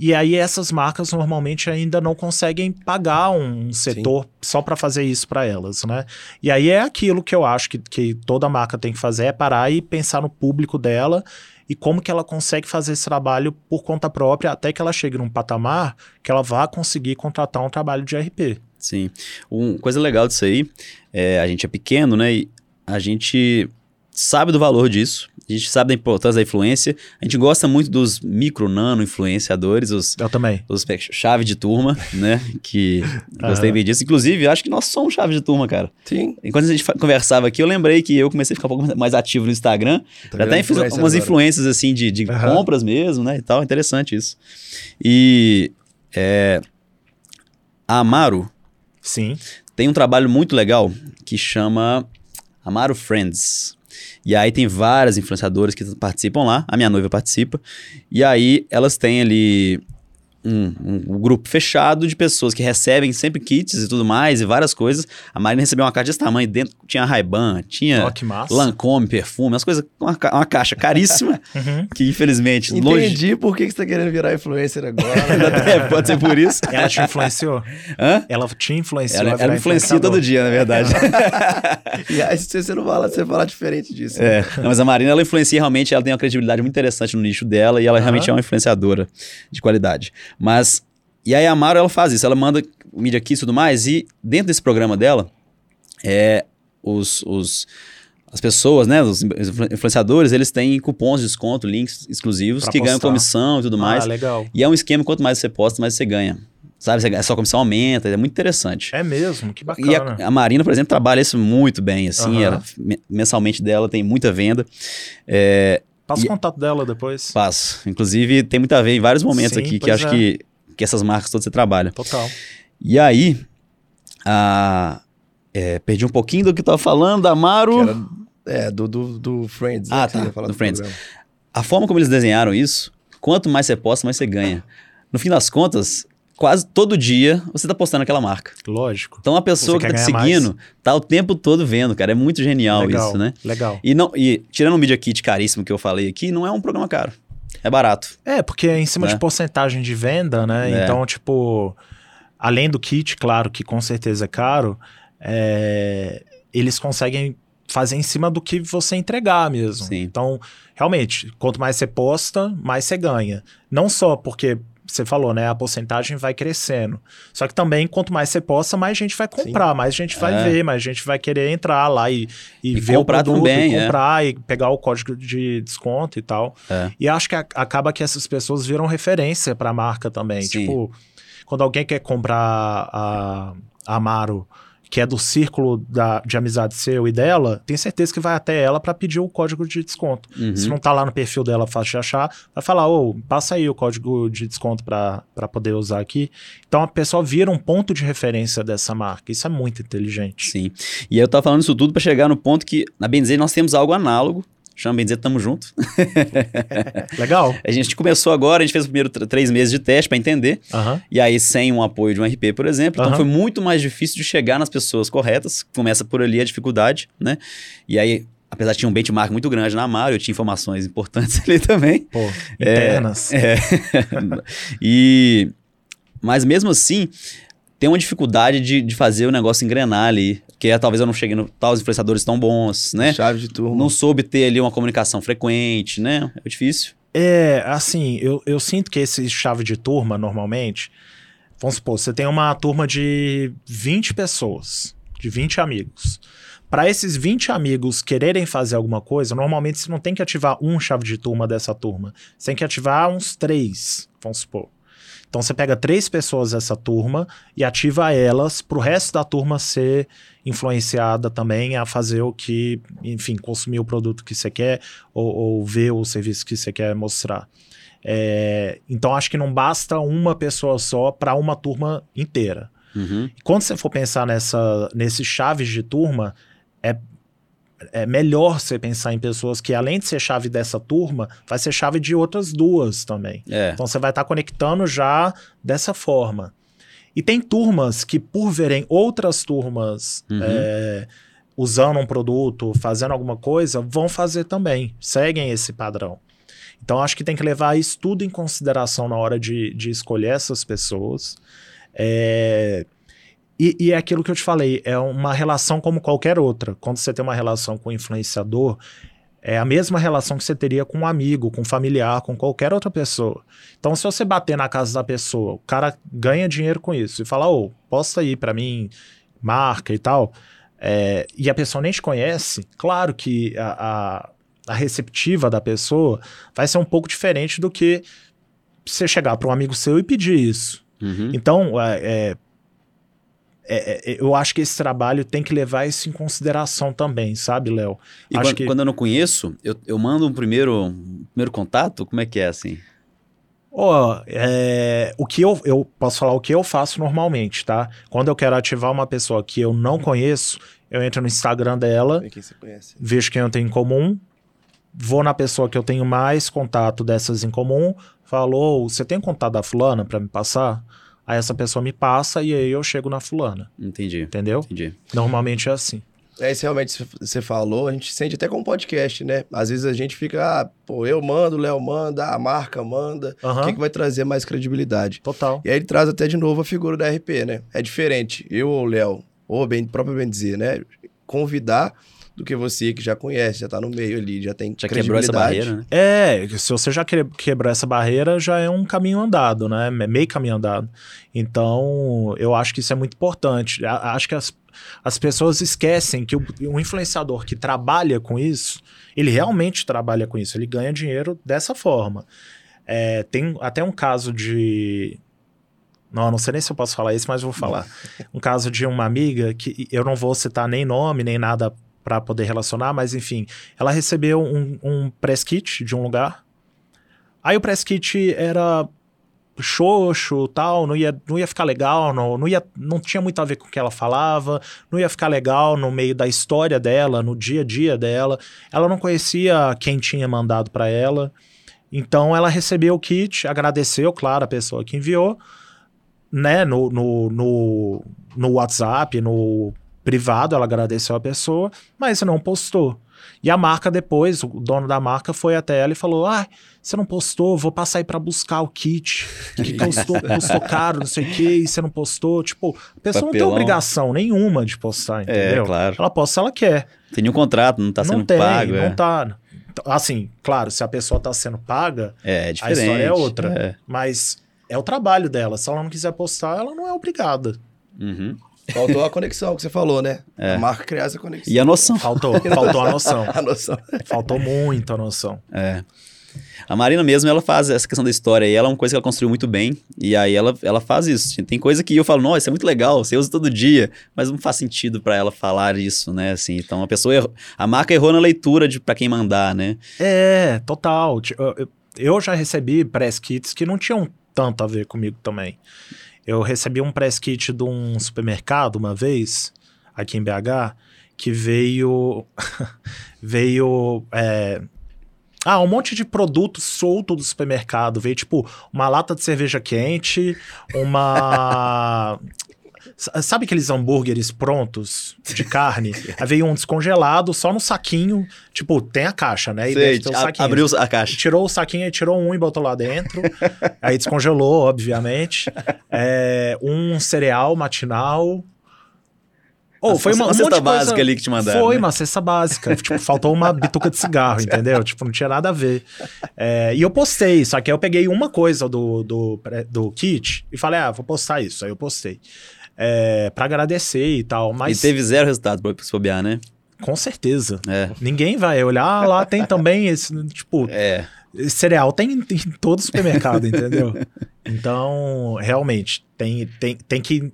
E aí essas marcas normalmente ainda não conseguem pagar um setor Sim. só para fazer isso para elas, né? E aí é aquilo que eu acho que, que toda marca tem que fazer, é parar e pensar no público dela e como que ela consegue fazer esse trabalho por conta própria até que ela chegue num patamar que ela vá conseguir contratar um trabalho de RP. Sim. Uma coisa legal disso aí, é, a gente é pequeno, né? E a gente sabe do valor disso, a gente sabe da importância da influência, a gente gosta muito dos micro, nano influenciadores, os, Eu também. os chave de turma, né? Que *laughs* gostei bem disso. Inclusive, acho que nós somos chave de turma, cara. Sim. Enquanto a gente conversava aqui, eu lembrei que eu comecei a ficar um pouco mais ativo no Instagram. Tá Já até fiz umas agora. influências assim de, de uhum. compras mesmo, né? E tal. Interessante isso. E é, a Amaro Sim. tem um trabalho muito legal que chama Amaro Friends. E aí tem várias influenciadoras que participam lá, a minha noiva participa. E aí elas têm ali um, um, grupo fechado de pessoas que recebem sempre kits e tudo mais, e várias coisas. A Marina recebeu uma caixa desse tamanho, dentro tinha Ray-Ban, tinha oh, Lancome, perfume, umas coisas, uma, uma caixa caríssima, *laughs* uhum. que infelizmente... Entendi longe... por que, que você tá querendo virar influencer agora. *laughs* é, pode ser por isso. Ela te influenciou? *laughs* Hã? Ela te influenciou Ela, ela influencia todo dia, na verdade. e aí se você não fala, você fala diferente disso. É, não, mas a Marina, ela influencia realmente, ela tem uma credibilidade muito interessante no nicho dela, e ela uhum. realmente é uma influenciadora de qualidade. Mas, e aí a Amaro, ela faz isso, ela manda Media Kits e tudo mais, e dentro desse programa dela, é, os, os, as pessoas, né, os influenciadores, eles têm cupons de desconto, links exclusivos, pra que postar. ganham comissão e tudo mais. Ah, legal. E é um esquema, quanto mais você posta, mais você ganha. Sabe, a sua comissão aumenta, é muito interessante. É mesmo, que bacana. E a, a Marina, por exemplo, trabalha isso muito bem, assim, uhum. ela, mensalmente dela tem muita venda. É, Passa o contato dela depois. Passo. Inclusive, tem muito a ver em vários momentos Sim, aqui que acho é. que, que essas marcas todas você trabalha. Total. E aí, a, é, perdi um pouquinho do que eu tava falando, Amaro. Era, é, do, do, do Friends. Né, ah, tá. Do, do Friends. Programa. A forma como eles desenharam isso, quanto mais você posta, mais você ganha. No fim das contas, quase todo dia você tá postando aquela marca. Lógico. Então a pessoa você que tá te seguindo mais? tá o tempo todo vendo, cara. É muito genial legal, isso, né? Legal. E, não, e tirando o Media Kit caríssimo que eu falei aqui, não é um programa caro. É barato. É, porque é em cima né? de porcentagem de venda, né? É. Então, tipo, além do kit, claro, que com certeza é caro, é, eles conseguem fazer em cima do que você entregar mesmo. Sim. Então, realmente, quanto mais você posta, mais você ganha. Não só porque você falou, né? A porcentagem vai crescendo. Só que também, quanto mais você posta, mais gente vai comprar, Sim. mais gente vai é. ver, mais gente vai querer entrar lá e, e, e ver o produto, também, e é. comprar é. e pegar o código de desconto e tal. É. E acho que a, acaba que essas pessoas viram referência para a marca também. Sim. Tipo, quando alguém quer comprar a, a Amaro que é do círculo da, de amizade seu e dela, tem certeza que vai até ela para pedir o código de desconto. Uhum. Se não tá lá no perfil dela fácil de achar, vai falar, ô, oh, passa aí o código de desconto para poder usar aqui. Então a pessoa vira um ponto de referência dessa marca. Isso é muito inteligente. Sim. E eu tava falando isso tudo para chegar no ponto que na Benzer nós temos algo análogo Chama bem dizer, tamo junto. *laughs* Legal. A gente começou agora, a gente fez os primeiros três meses de teste para entender. Uhum. E aí, sem um apoio de um RP, por exemplo. Então, foi muito mais difícil de chegar nas pessoas corretas. Começa por ali a dificuldade, né? E aí, apesar de ter um benchmark muito grande na Amaro, eu tinha informações importantes *laughs* ali também. Pô, internas. É, é. *laughs* e... Mas mesmo assim, tem uma dificuldade de, de fazer o negócio engrenar ali que é talvez eu não cheguei no tal os influenciadores tão bons, né? Chave de turma. Não soube ter ali uma comunicação frequente, né? É difícil. É, assim, eu, eu sinto que esse chave de turma, normalmente, vamos supor, você tem uma turma de 20 pessoas, de 20 amigos. Para esses 20 amigos quererem fazer alguma coisa, normalmente você não tem que ativar um chave de turma dessa turma. Você tem que ativar uns três, vamos supor. Então você pega três pessoas dessa turma e ativa elas para o resto da turma ser influenciada também a fazer o que, enfim, consumir o produto que você quer ou, ou ver o serviço que você quer mostrar. É, então acho que não basta uma pessoa só para uma turma inteira. Uhum. Quando você for pensar nessa, nesses chaves de turma, é é melhor você pensar em pessoas que, além de ser chave dessa turma, vai ser chave de outras duas também. É. Então você vai estar tá conectando já dessa forma. E tem turmas que, por verem outras turmas uhum. é, usando um produto, fazendo alguma coisa, vão fazer também, seguem esse padrão. Então, acho que tem que levar isso tudo em consideração na hora de, de escolher essas pessoas. É, e, e, é aquilo que eu te falei, é uma relação como qualquer outra. Quando você tem uma relação com o influenciador, é a mesma relação que você teria com um amigo, com um familiar, com qualquer outra pessoa. Então, se você bater na casa da pessoa, o cara ganha dinheiro com isso e fala, ô, oh, posta aí para mim, marca e tal, é, e a pessoa nem te conhece, claro que a, a, a receptiva da pessoa vai ser um pouco diferente do que você chegar para um amigo seu e pedir isso. Uhum. Então, é, é é, é, eu acho que esse trabalho tem que levar isso em consideração também, sabe, Léo? E acho quando, que... quando, eu não conheço, eu, eu mando um primeiro, um primeiro contato? Como é que é assim? Ó, oh, é, o que eu, eu posso falar o que eu faço normalmente, tá? Quando eu quero ativar uma pessoa que eu não conheço, eu entro no Instagram dela, quem vejo quem eu tenho em comum, vou na pessoa que eu tenho mais contato dessas em comum, falo, você tem contato da fulana para me passar? Aí essa pessoa me passa e aí eu chego na fulana. Entendi. Entendeu? Entendi. Normalmente é assim. É, isso realmente você falou, a gente sente até com podcast, né? Às vezes a gente fica, ah, pô, eu mando, o Léo manda, a marca manda. Uhum. O que, que vai trazer mais credibilidade? Total. E aí ele traz até de novo a figura da RP, né? É diferente, eu ou o Léo, ou bem, próprio bem dizer, né? Convidar do que você que já conhece, já tá no meio ali, já tem Já quebrou essa barreira, né? É, se você já quebrou essa barreira, já é um caminho andado, né? Meio caminho andado. Então, eu acho que isso é muito importante. Acho que as, as pessoas esquecem que o, um influenciador que trabalha com isso, ele realmente trabalha com isso, ele ganha dinheiro dessa forma. É, tem até um caso de. Não, não sei nem se eu posso falar isso, mas vou falar. *laughs* Um caso de uma amiga que eu não vou citar nem nome, nem nada para poder relacionar, mas enfim, ela recebeu um, um press kit de um lugar. Aí o press kit era xoxo tal, não ia, não ia ficar legal, não, não, ia, não tinha muito a ver com o que ela falava, não ia ficar legal no meio da história dela, no dia a dia dela. Ela não conhecia quem tinha mandado para ela. Então ela recebeu o kit, agradeceu, claro, a pessoa que enviou, né, no, no, no, no WhatsApp, no privado, ela agradeceu a pessoa, mas não postou. E a marca depois, o dono da marca foi até ela e falou: Ah, você não postou, vou passar aí pra buscar o kit, que *laughs* custou, custou caro, não sei o que, e você não postou. Tipo, a pessoa Papelão. não tem obrigação nenhuma de postar, é, entendeu? É, claro. Ela posta se ela quer. Tem nenhum contrato, não tá não sendo tem, pago. Não é. tá. Assim, claro, se a pessoa tá sendo paga, é, é diferente, a história é outra. É. Mas é o trabalho dela. Se ela não quiser postar, ela não é obrigada. Uhum. Faltou a conexão que você falou, né? É. A marca criar essa conexão. E a noção. Faltou, faltou a noção. *laughs* a noção. Faltou muito a noção. É. A Marina mesmo, ela faz essa questão da história e ela é uma coisa que ela construiu muito bem. E aí ela, ela faz isso. Tem coisa que eu falo, nossa, isso é muito legal, você usa todo dia, mas não faz sentido para ela falar isso, né? Assim, então a pessoa errou, a marca errou na leitura de para quem mandar, né? É, total. Eu já recebi press kits que não tinham tanto a ver comigo também. Eu recebi um press kit de um supermercado uma vez, aqui em BH, que veio. *laughs* veio. É, ah, um monte de produto solto do supermercado. Veio, tipo, uma lata de cerveja quente, uma. Sabe aqueles hambúrgueres prontos de carne? *laughs* Aí veio um descongelado, só no saquinho. Tipo, tem a caixa, né? E Sei, a, abriu a caixa. Tirou o saquinho e tirou um e botou lá dentro. *laughs* aí descongelou, obviamente. É, um cereal matinal. Ou oh, foi uma, uma cesta básica ali que te mandaram. Foi né? uma cesta básica. tipo, faltou uma bituca de cigarro, *laughs* entendeu? Tipo, não tinha nada a ver. É, e eu postei, só que aí eu peguei uma coisa do, do, do kit e falei, ah, vou postar isso. Aí eu postei é, para agradecer e tal. Mas... E teve zero resultado para se bobear, né? Com certeza. É. Ninguém vai olhar, ah, lá tem também esse, tipo... *laughs* É. Cereal tem em todo supermercado, entendeu? *laughs* Então, realmente, tem, tem, tem que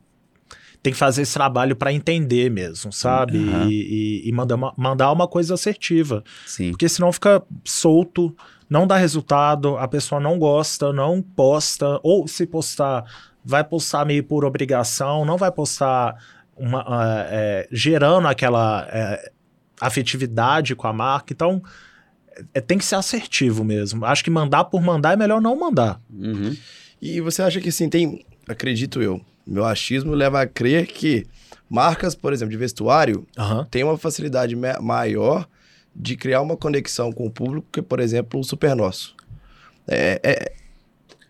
tem que fazer esse trabalho para entender mesmo, sabe? Uhum. E, e, e, mandar, uma, mandar uma coisa assertiva. Sim. Porque senão fica solto, não dá resultado, a pessoa não gosta, não posta, ou se postar, vai postar meio por obrigação, não vai postar uma, uh, é, gerando aquela é, afetividade com a marca. Então, é, tem que ser assertivo mesmo. Acho que mandar por mandar é melhor não mandar. Uhum. E você acha que assim, tem, acredito eu, meu achismo leva a crer que marcas, por exemplo, de vestuário, uhum. têm uma facilidade maior de criar uma conexão com o público que, por exemplo, o Super Nosso. É, é,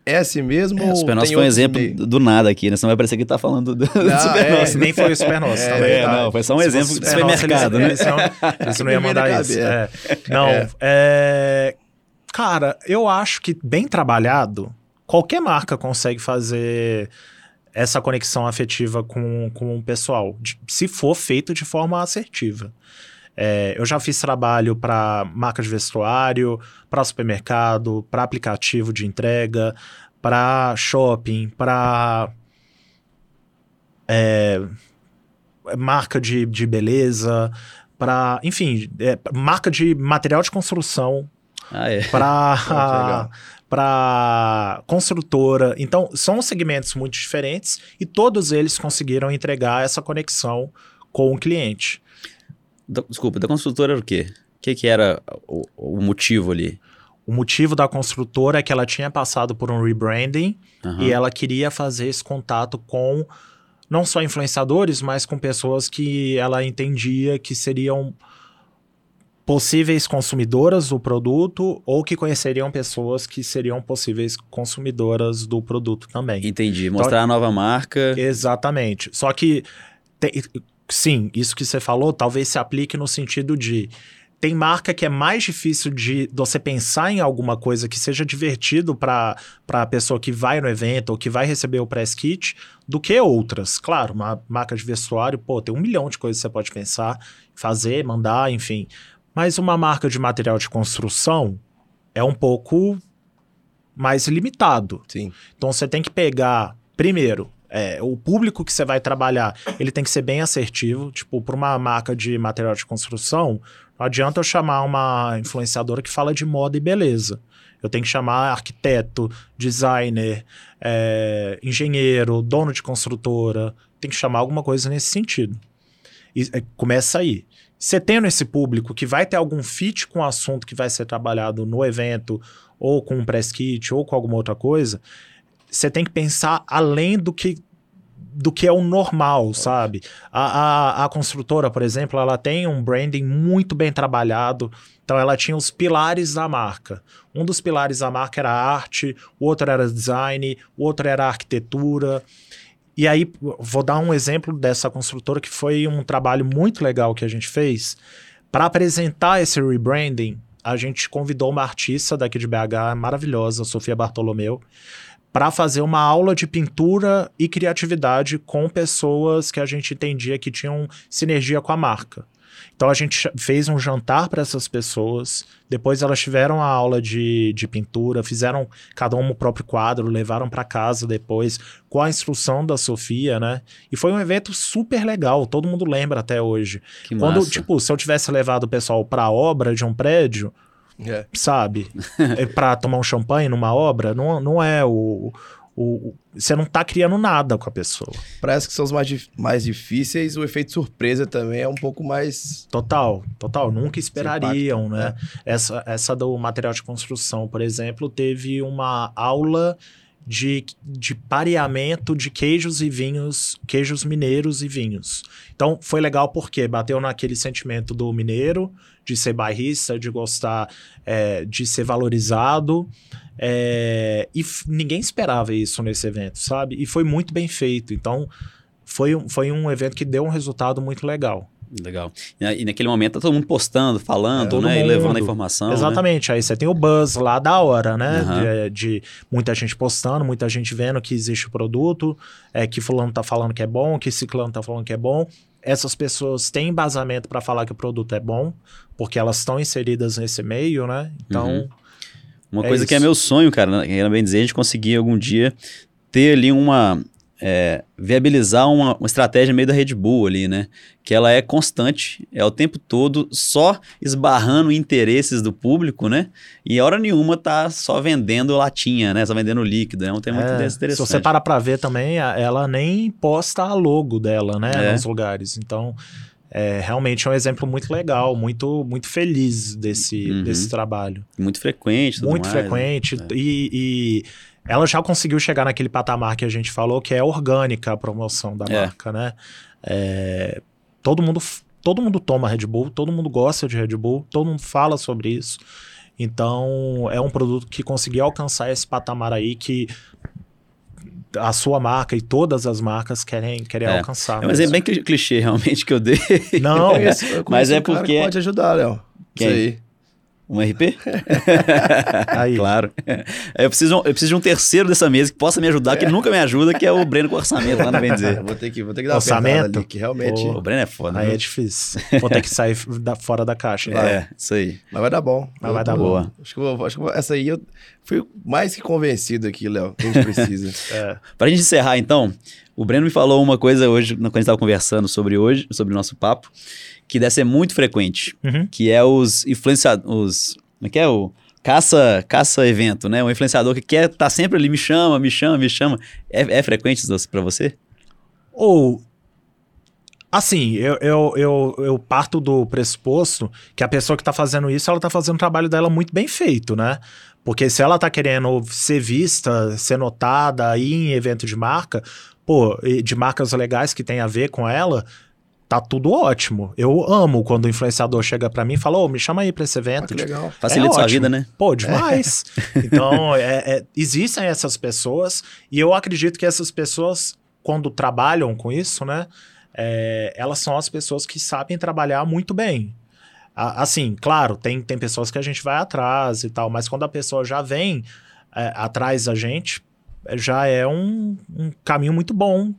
é assim mesmo? É, o Supernossa foi um exemplo do, do nada aqui, né? Senão vai parecer que tá falando do, do Não, Supernossa. é, nem foi o Supernossa *laughs* É, também. tá? não, foi só um Se exemplo de supermercado, né? Não, eles não *laughs* vem na mandar isso. é. Não, É. é, Cara, eu acho que bem trabalhado, qualquer marca consegue fazer essa conexão afetiva com, com o pessoal, se for feito de forma assertiva. É, eu já fiz trabalho para marca de vestuário, para supermercado, para aplicativo de entrega, para shopping, para marca de, de beleza, para, enfim, é, marca de material de construção, Ah, é. Para *laughs* para *laughs* construtora. Então, são segmentos muito diferentes e todos eles conseguiram entregar essa conexão com o cliente. Da- Desculpa, da construtora era o quê? O que, que era o, o motivo ali? O motivo da construtora é que ela tinha passado por um rebranding Aham. e ela queria fazer esse contato com não só influenciadores, mas com pessoas que ela entendia que seriam possíveis consumidoras do produto ou que conheceriam pessoas que seriam possíveis consumidoras do produto também. Entendi. Mostrar a nova marca. Exatamente. Só que, tem- sim, isso que você falou talvez se aplique no sentido de. Tem marca que é mais difícil de, você pensar em alguma coisa que seja divertido para a pessoa que vai no evento ou que vai receber o press kit do que outras. Claro, uma marca de vestuário, pô, tem um milhão de coisas que você pode pensar, fazer, mandar, enfim. Mas uma marca de material de construção é um pouco mais limitado. Sim. Então você tem que pegar, primeiro, é, o público que você vai trabalhar, ele tem que ser bem assertivo. Tipo, para uma marca de material de construção, não adianta eu chamar uma influenciadora que fala de moda e beleza. Eu tenho que chamar arquiteto, designer, é, engenheiro, dono de construtora. Tem que chamar alguma coisa nesse sentido. E é, começa aí. Você tendo esse público que vai ter algum fit com o assunto que vai ser trabalhado no evento, ou com um press kit, ou com alguma outra coisa, você tem que pensar além do que do que é o normal, sabe? A, a, a construtora, por exemplo, ela tem um branding muito bem trabalhado, então ela tinha os pilares da marca. Um dos pilares da marca era arte, o outro era design, o outro era arquitetura. E aí, vou dar um exemplo dessa construtora que foi um trabalho muito legal que a gente fez. Para apresentar esse rebranding, a gente convidou uma artista daqui de BH, maravilhosa, Sofia Bartolomeu, para fazer uma aula de pintura e criatividade com pessoas que a gente entendia que tinham sinergia com a marca. Então a gente fez um jantar para essas pessoas, depois elas tiveram a aula de, de pintura, fizeram cada um o próprio quadro, levaram para casa depois, com a instrução da Sofia, né? E foi um evento super legal, todo mundo lembra até hoje. Que Quando, massa. tipo, se eu tivesse levado o pessoal para a obra de um prédio, É. sabe? *laughs* é para tomar um champanhe numa obra, não, não é o, o, Você não tá criando nada com a pessoa. Parece que são os mais, mais difíceis. O efeito surpresa também é um pouco mais. Total, total. Nunca esperariam, impacta, né? Essa, essa do material de construção, por exemplo, teve uma aula de, de pareamento de queijos e vinhos, queijos mineiros e vinhos. Então foi legal porque bateu naquele sentimento do mineiro, de ser bairrista, de gostar é, de ser valorizado. é, e ninguém esperava isso nesse evento, sabe? E foi muito bem feito. Então foi foi um evento que deu um resultado muito legal. Legal. E, e naquele momento tá todo mundo postando, falando, É, né? E mundo. levando a informação. né? Exatamente. Aí você tem o buzz lá da hora, né? Aham. De, de muita gente postando, muita gente vendo que existe o produto, é, que fulano tá falando que é bom, que ciclano tá falando que é bom. Essas pessoas têm embasamento para falar que o produto é bom, porque elas estão inseridas nesse meio, né? Então, Uhum. Uma É coisa que é isso. meu sonho, cara, né, quero bem dizer, a gente conseguir algum dia ter ali uma. É, viabilizar uma, uma estratégia meio da Red Bull ali, né? Que ela é constante, é o tempo todo só esbarrando interesses do público, né? E hora nenhuma tá só vendendo latinha, né? Só vendendo líquido, é um tema muito é, interessante. se você parar pra ver também, ela nem posta a logo dela, né? É. Nos lugares. Então, é realmente é um exemplo muito legal, muito, muito feliz desse, Uhum. desse trabalho. Muito frequente, muito mais, né? frequente e, e ela já conseguiu chegar naquele patamar que a gente falou que é orgânica a promoção da É. marca, né? É, todo mundo todo mundo toma Red Bull, todo mundo gosta de Red Bull, todo mundo fala sobre isso. Então, é um produto que conseguiu alcançar esse patamar aí que a sua marca e todas as marcas querem, querem É. alcançar. É exemplo mesmo. bem cli- clichê, *laughs* realmente, que eu dei. Não, eu Mas conheço é porque- que Pode ajudar, Léo. Quem? Um RP? *laughs* Aí. claro. Eu preciso, eu preciso de um terceiro dessa mesa que possa me ajudar, que nunca me ajuda, que é o Breno com orçamento lá no Bem Dizer. *laughs* Vou ter que, vou ter que dar Orçamento? ali, que realmente... Ô. O Breno é foda, aí né? é difícil. *laughs* Vou ter que sair da, fora da caixa. É, isso aí. Mas vai dar bom. Mas Eu vai dar bom. Acho que, eu vou- acho que vou- essa aí eu fui mais que convencido aqui, Léo, que a gente precisa. É. Pra gente encerrar, então, o Breno me falou uma coisa hoje, quando a gente estava conversando sobre hoje, sobre o nosso papo, que deve ser muito frequente, Uhum. que é os influenciadores. Como é que é? O caça, caça evento, né? O influenciador que quer tá sempre ali, me chama, me chama, me chama. É, é frequente isso pra você? Ou. Assim, eu, eu, eu, eu parto do pressuposto que a pessoa que tá fazendo isso, ela tá fazendo o trabalho dela muito bem feito, né? Porque se ela tá querendo ser vista, ser notada aí em evento de marca, pô, de marcas legais que tem a ver com ela, tá tudo ótimo. Eu amo quando o influenciador chega pra mim e fala, ô, me chama aí pra esse Ah, evento. que Tipo, legal. Facilita É sua ótimo. vida, né? Pô, demais. *laughs* Então, é- é- existem essas pessoas e eu acredito que essas pessoas, quando trabalham com isso, né, é, elas são as pessoas que sabem trabalhar muito bem. A- Assim, claro, tem, tem pessoas que a gente vai atrás e tal, mas quando a pessoa já vem é, atrás da gente, já é um, um caminho muito bom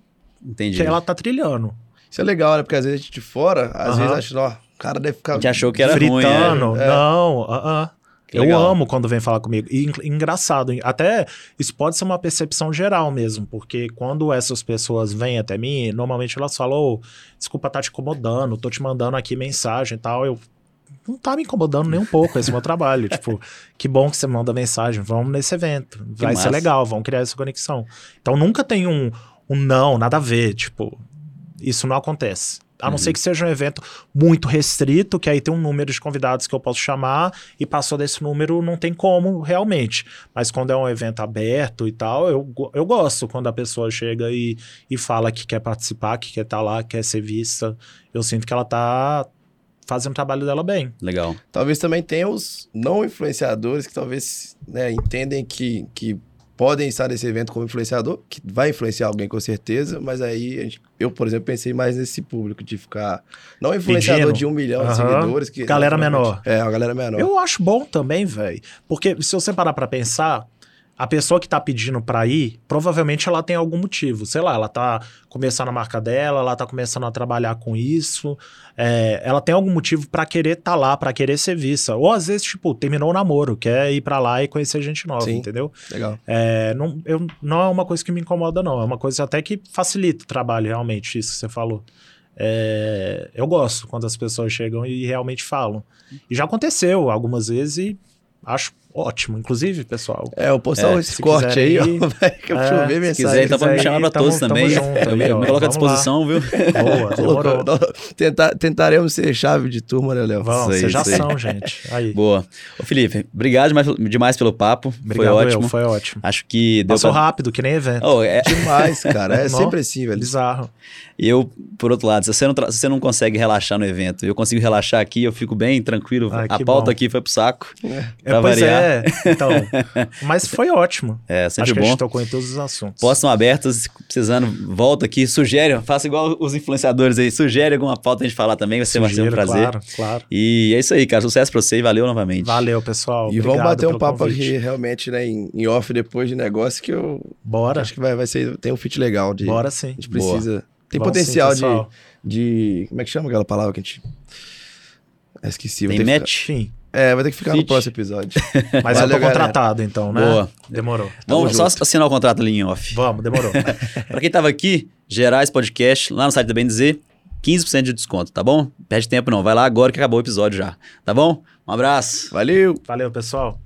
Entendi. que ela tá trilhando. Isso é legal, né? Porque às vezes a gente de fora, às vezes acha, ó, o cara deve ficar... A gente achou que era ruim, Fritando, é. não, ah, ah. Que Eu legal. amo quando vem falar comigo. E en- engraçado, até isso pode ser uma percepção geral mesmo, porque quando essas pessoas vêm até mim, normalmente elas falam: "Ô, desculpa tá te incomodando, tô te mandando aqui mensagem e tal. Eu não tá me incomodando nem um pouco, esse é o meu trabalho. *laughs* Tipo, que bom que você manda mensagem, vamos nesse evento. Vai ser legal, vamos criar essa conexão. Então nunca tem um, um não, nada a ver, tipo, isso não acontece. A não Uhum. ser que seja um evento muito restrito, que aí tem um número de convidados que eu posso chamar, e passou desse número não tem como realmente. Mas quando é um evento aberto e tal, eu, eu gosto quando a pessoa chega e, e fala que quer participar, que quer estar lá, quer ser vista. Eu sinto que ela tá fazendo o trabalho dela bem. Legal. Talvez também tenha os não influenciadores que talvez né, entendem que, que podem estar nesse evento como influenciador, que vai influenciar alguém com certeza, mas aí a gente- eu, por exemplo, pensei mais nesse público de ficar. Não influenciador Pedindo. de um milhão de Aham. seguidores. Que, Galera menor. É, uma galera menor. Eu acho bom também, velho. Porque se você parar pra pensar, a pessoa que tá pedindo pra ir, provavelmente ela tem algum motivo. Sei lá, ela tá começando a marca dela, ela tá começando a trabalhar com isso. é, ela tem algum motivo pra querer tá lá, pra querer ser vista. Ou às vezes, tipo, terminou o namoro, quer ir pra lá e conhecer gente nova, Sim. entendeu? Legal. É, não, eu, não é uma coisa que me incomoda, não. É uma coisa até que facilita o trabalho, realmente, isso que você falou. É, eu gosto quando as pessoas chegam e realmente falam. E já aconteceu algumas vezes e acho ótimo. Inclusive, pessoal. É, eu postar É, esse se corte aí, ó, *laughs* vai que eu É, chover se mensagem. Se quiser, então pode me chamar pra tamo- todos tamo também. junto eu aí, *laughs* me, ó. me coloco à Vamos lá. disposição, viu? *laughs* Boa, Colocou- demorou. tentar- tentaremos ser chave de turma, né, Léo? Vamos, vocês já aí. são, gente. Aí. Boa. Ô, Felipe, obrigado demais, demais pelo papo. Obrigado, foi eu, ótimo. foi ótimo. Acho que deu Passou pra... rápido, que nem evento. Oh, é, Demais, cara. É sempre assim, velho. Bizarro. E eu, por outro lado, se você, não tra- se você não consegue relaxar no evento, eu consigo relaxar aqui, eu fico bem tranquilo. Ai, a pauta bom. aqui foi pro saco. É, Pra pois variar. é. Então, *laughs* mas foi ótimo. É, sempre Acho que a bom. gente tocou em todos os assuntos. Abertas, se precisando, volta aqui, sugere, faça igual os influenciadores aí, sugere alguma pauta pra gente falar também, vai ser, vai ser um prazer. Claro, claro. E é isso aí, cara. Sucesso pra você e valeu novamente. Valeu, pessoal. E vamos bater um papo convite. aqui, realmente, né, em, em off depois de negócio, que eu Bora. acho que vai, vai ser, tem um fit legal de... Bora A sim. gente Boa. precisa... Tem Vamos potencial sim, de, de... Como é que chama aquela palavra que a gente... Ah, esqueci. Tem match? Enfim. É, vai ter que ficar Fit. no próximo episódio. *laughs* Mas Valeu, eu tô galera. contratado, então, né? Boa. Demorou. Vamos Tamo só assinar o contrato ali em off. Vamos, demorou. *laughs* Pra quem tava aqui, Gerais Podcast, lá no site da Dizer, 15% de desconto, tá bom? Perde tempo não, vai lá agora que acabou o episódio já, tá bom? Um abraço. Valeu! Valeu, pessoal.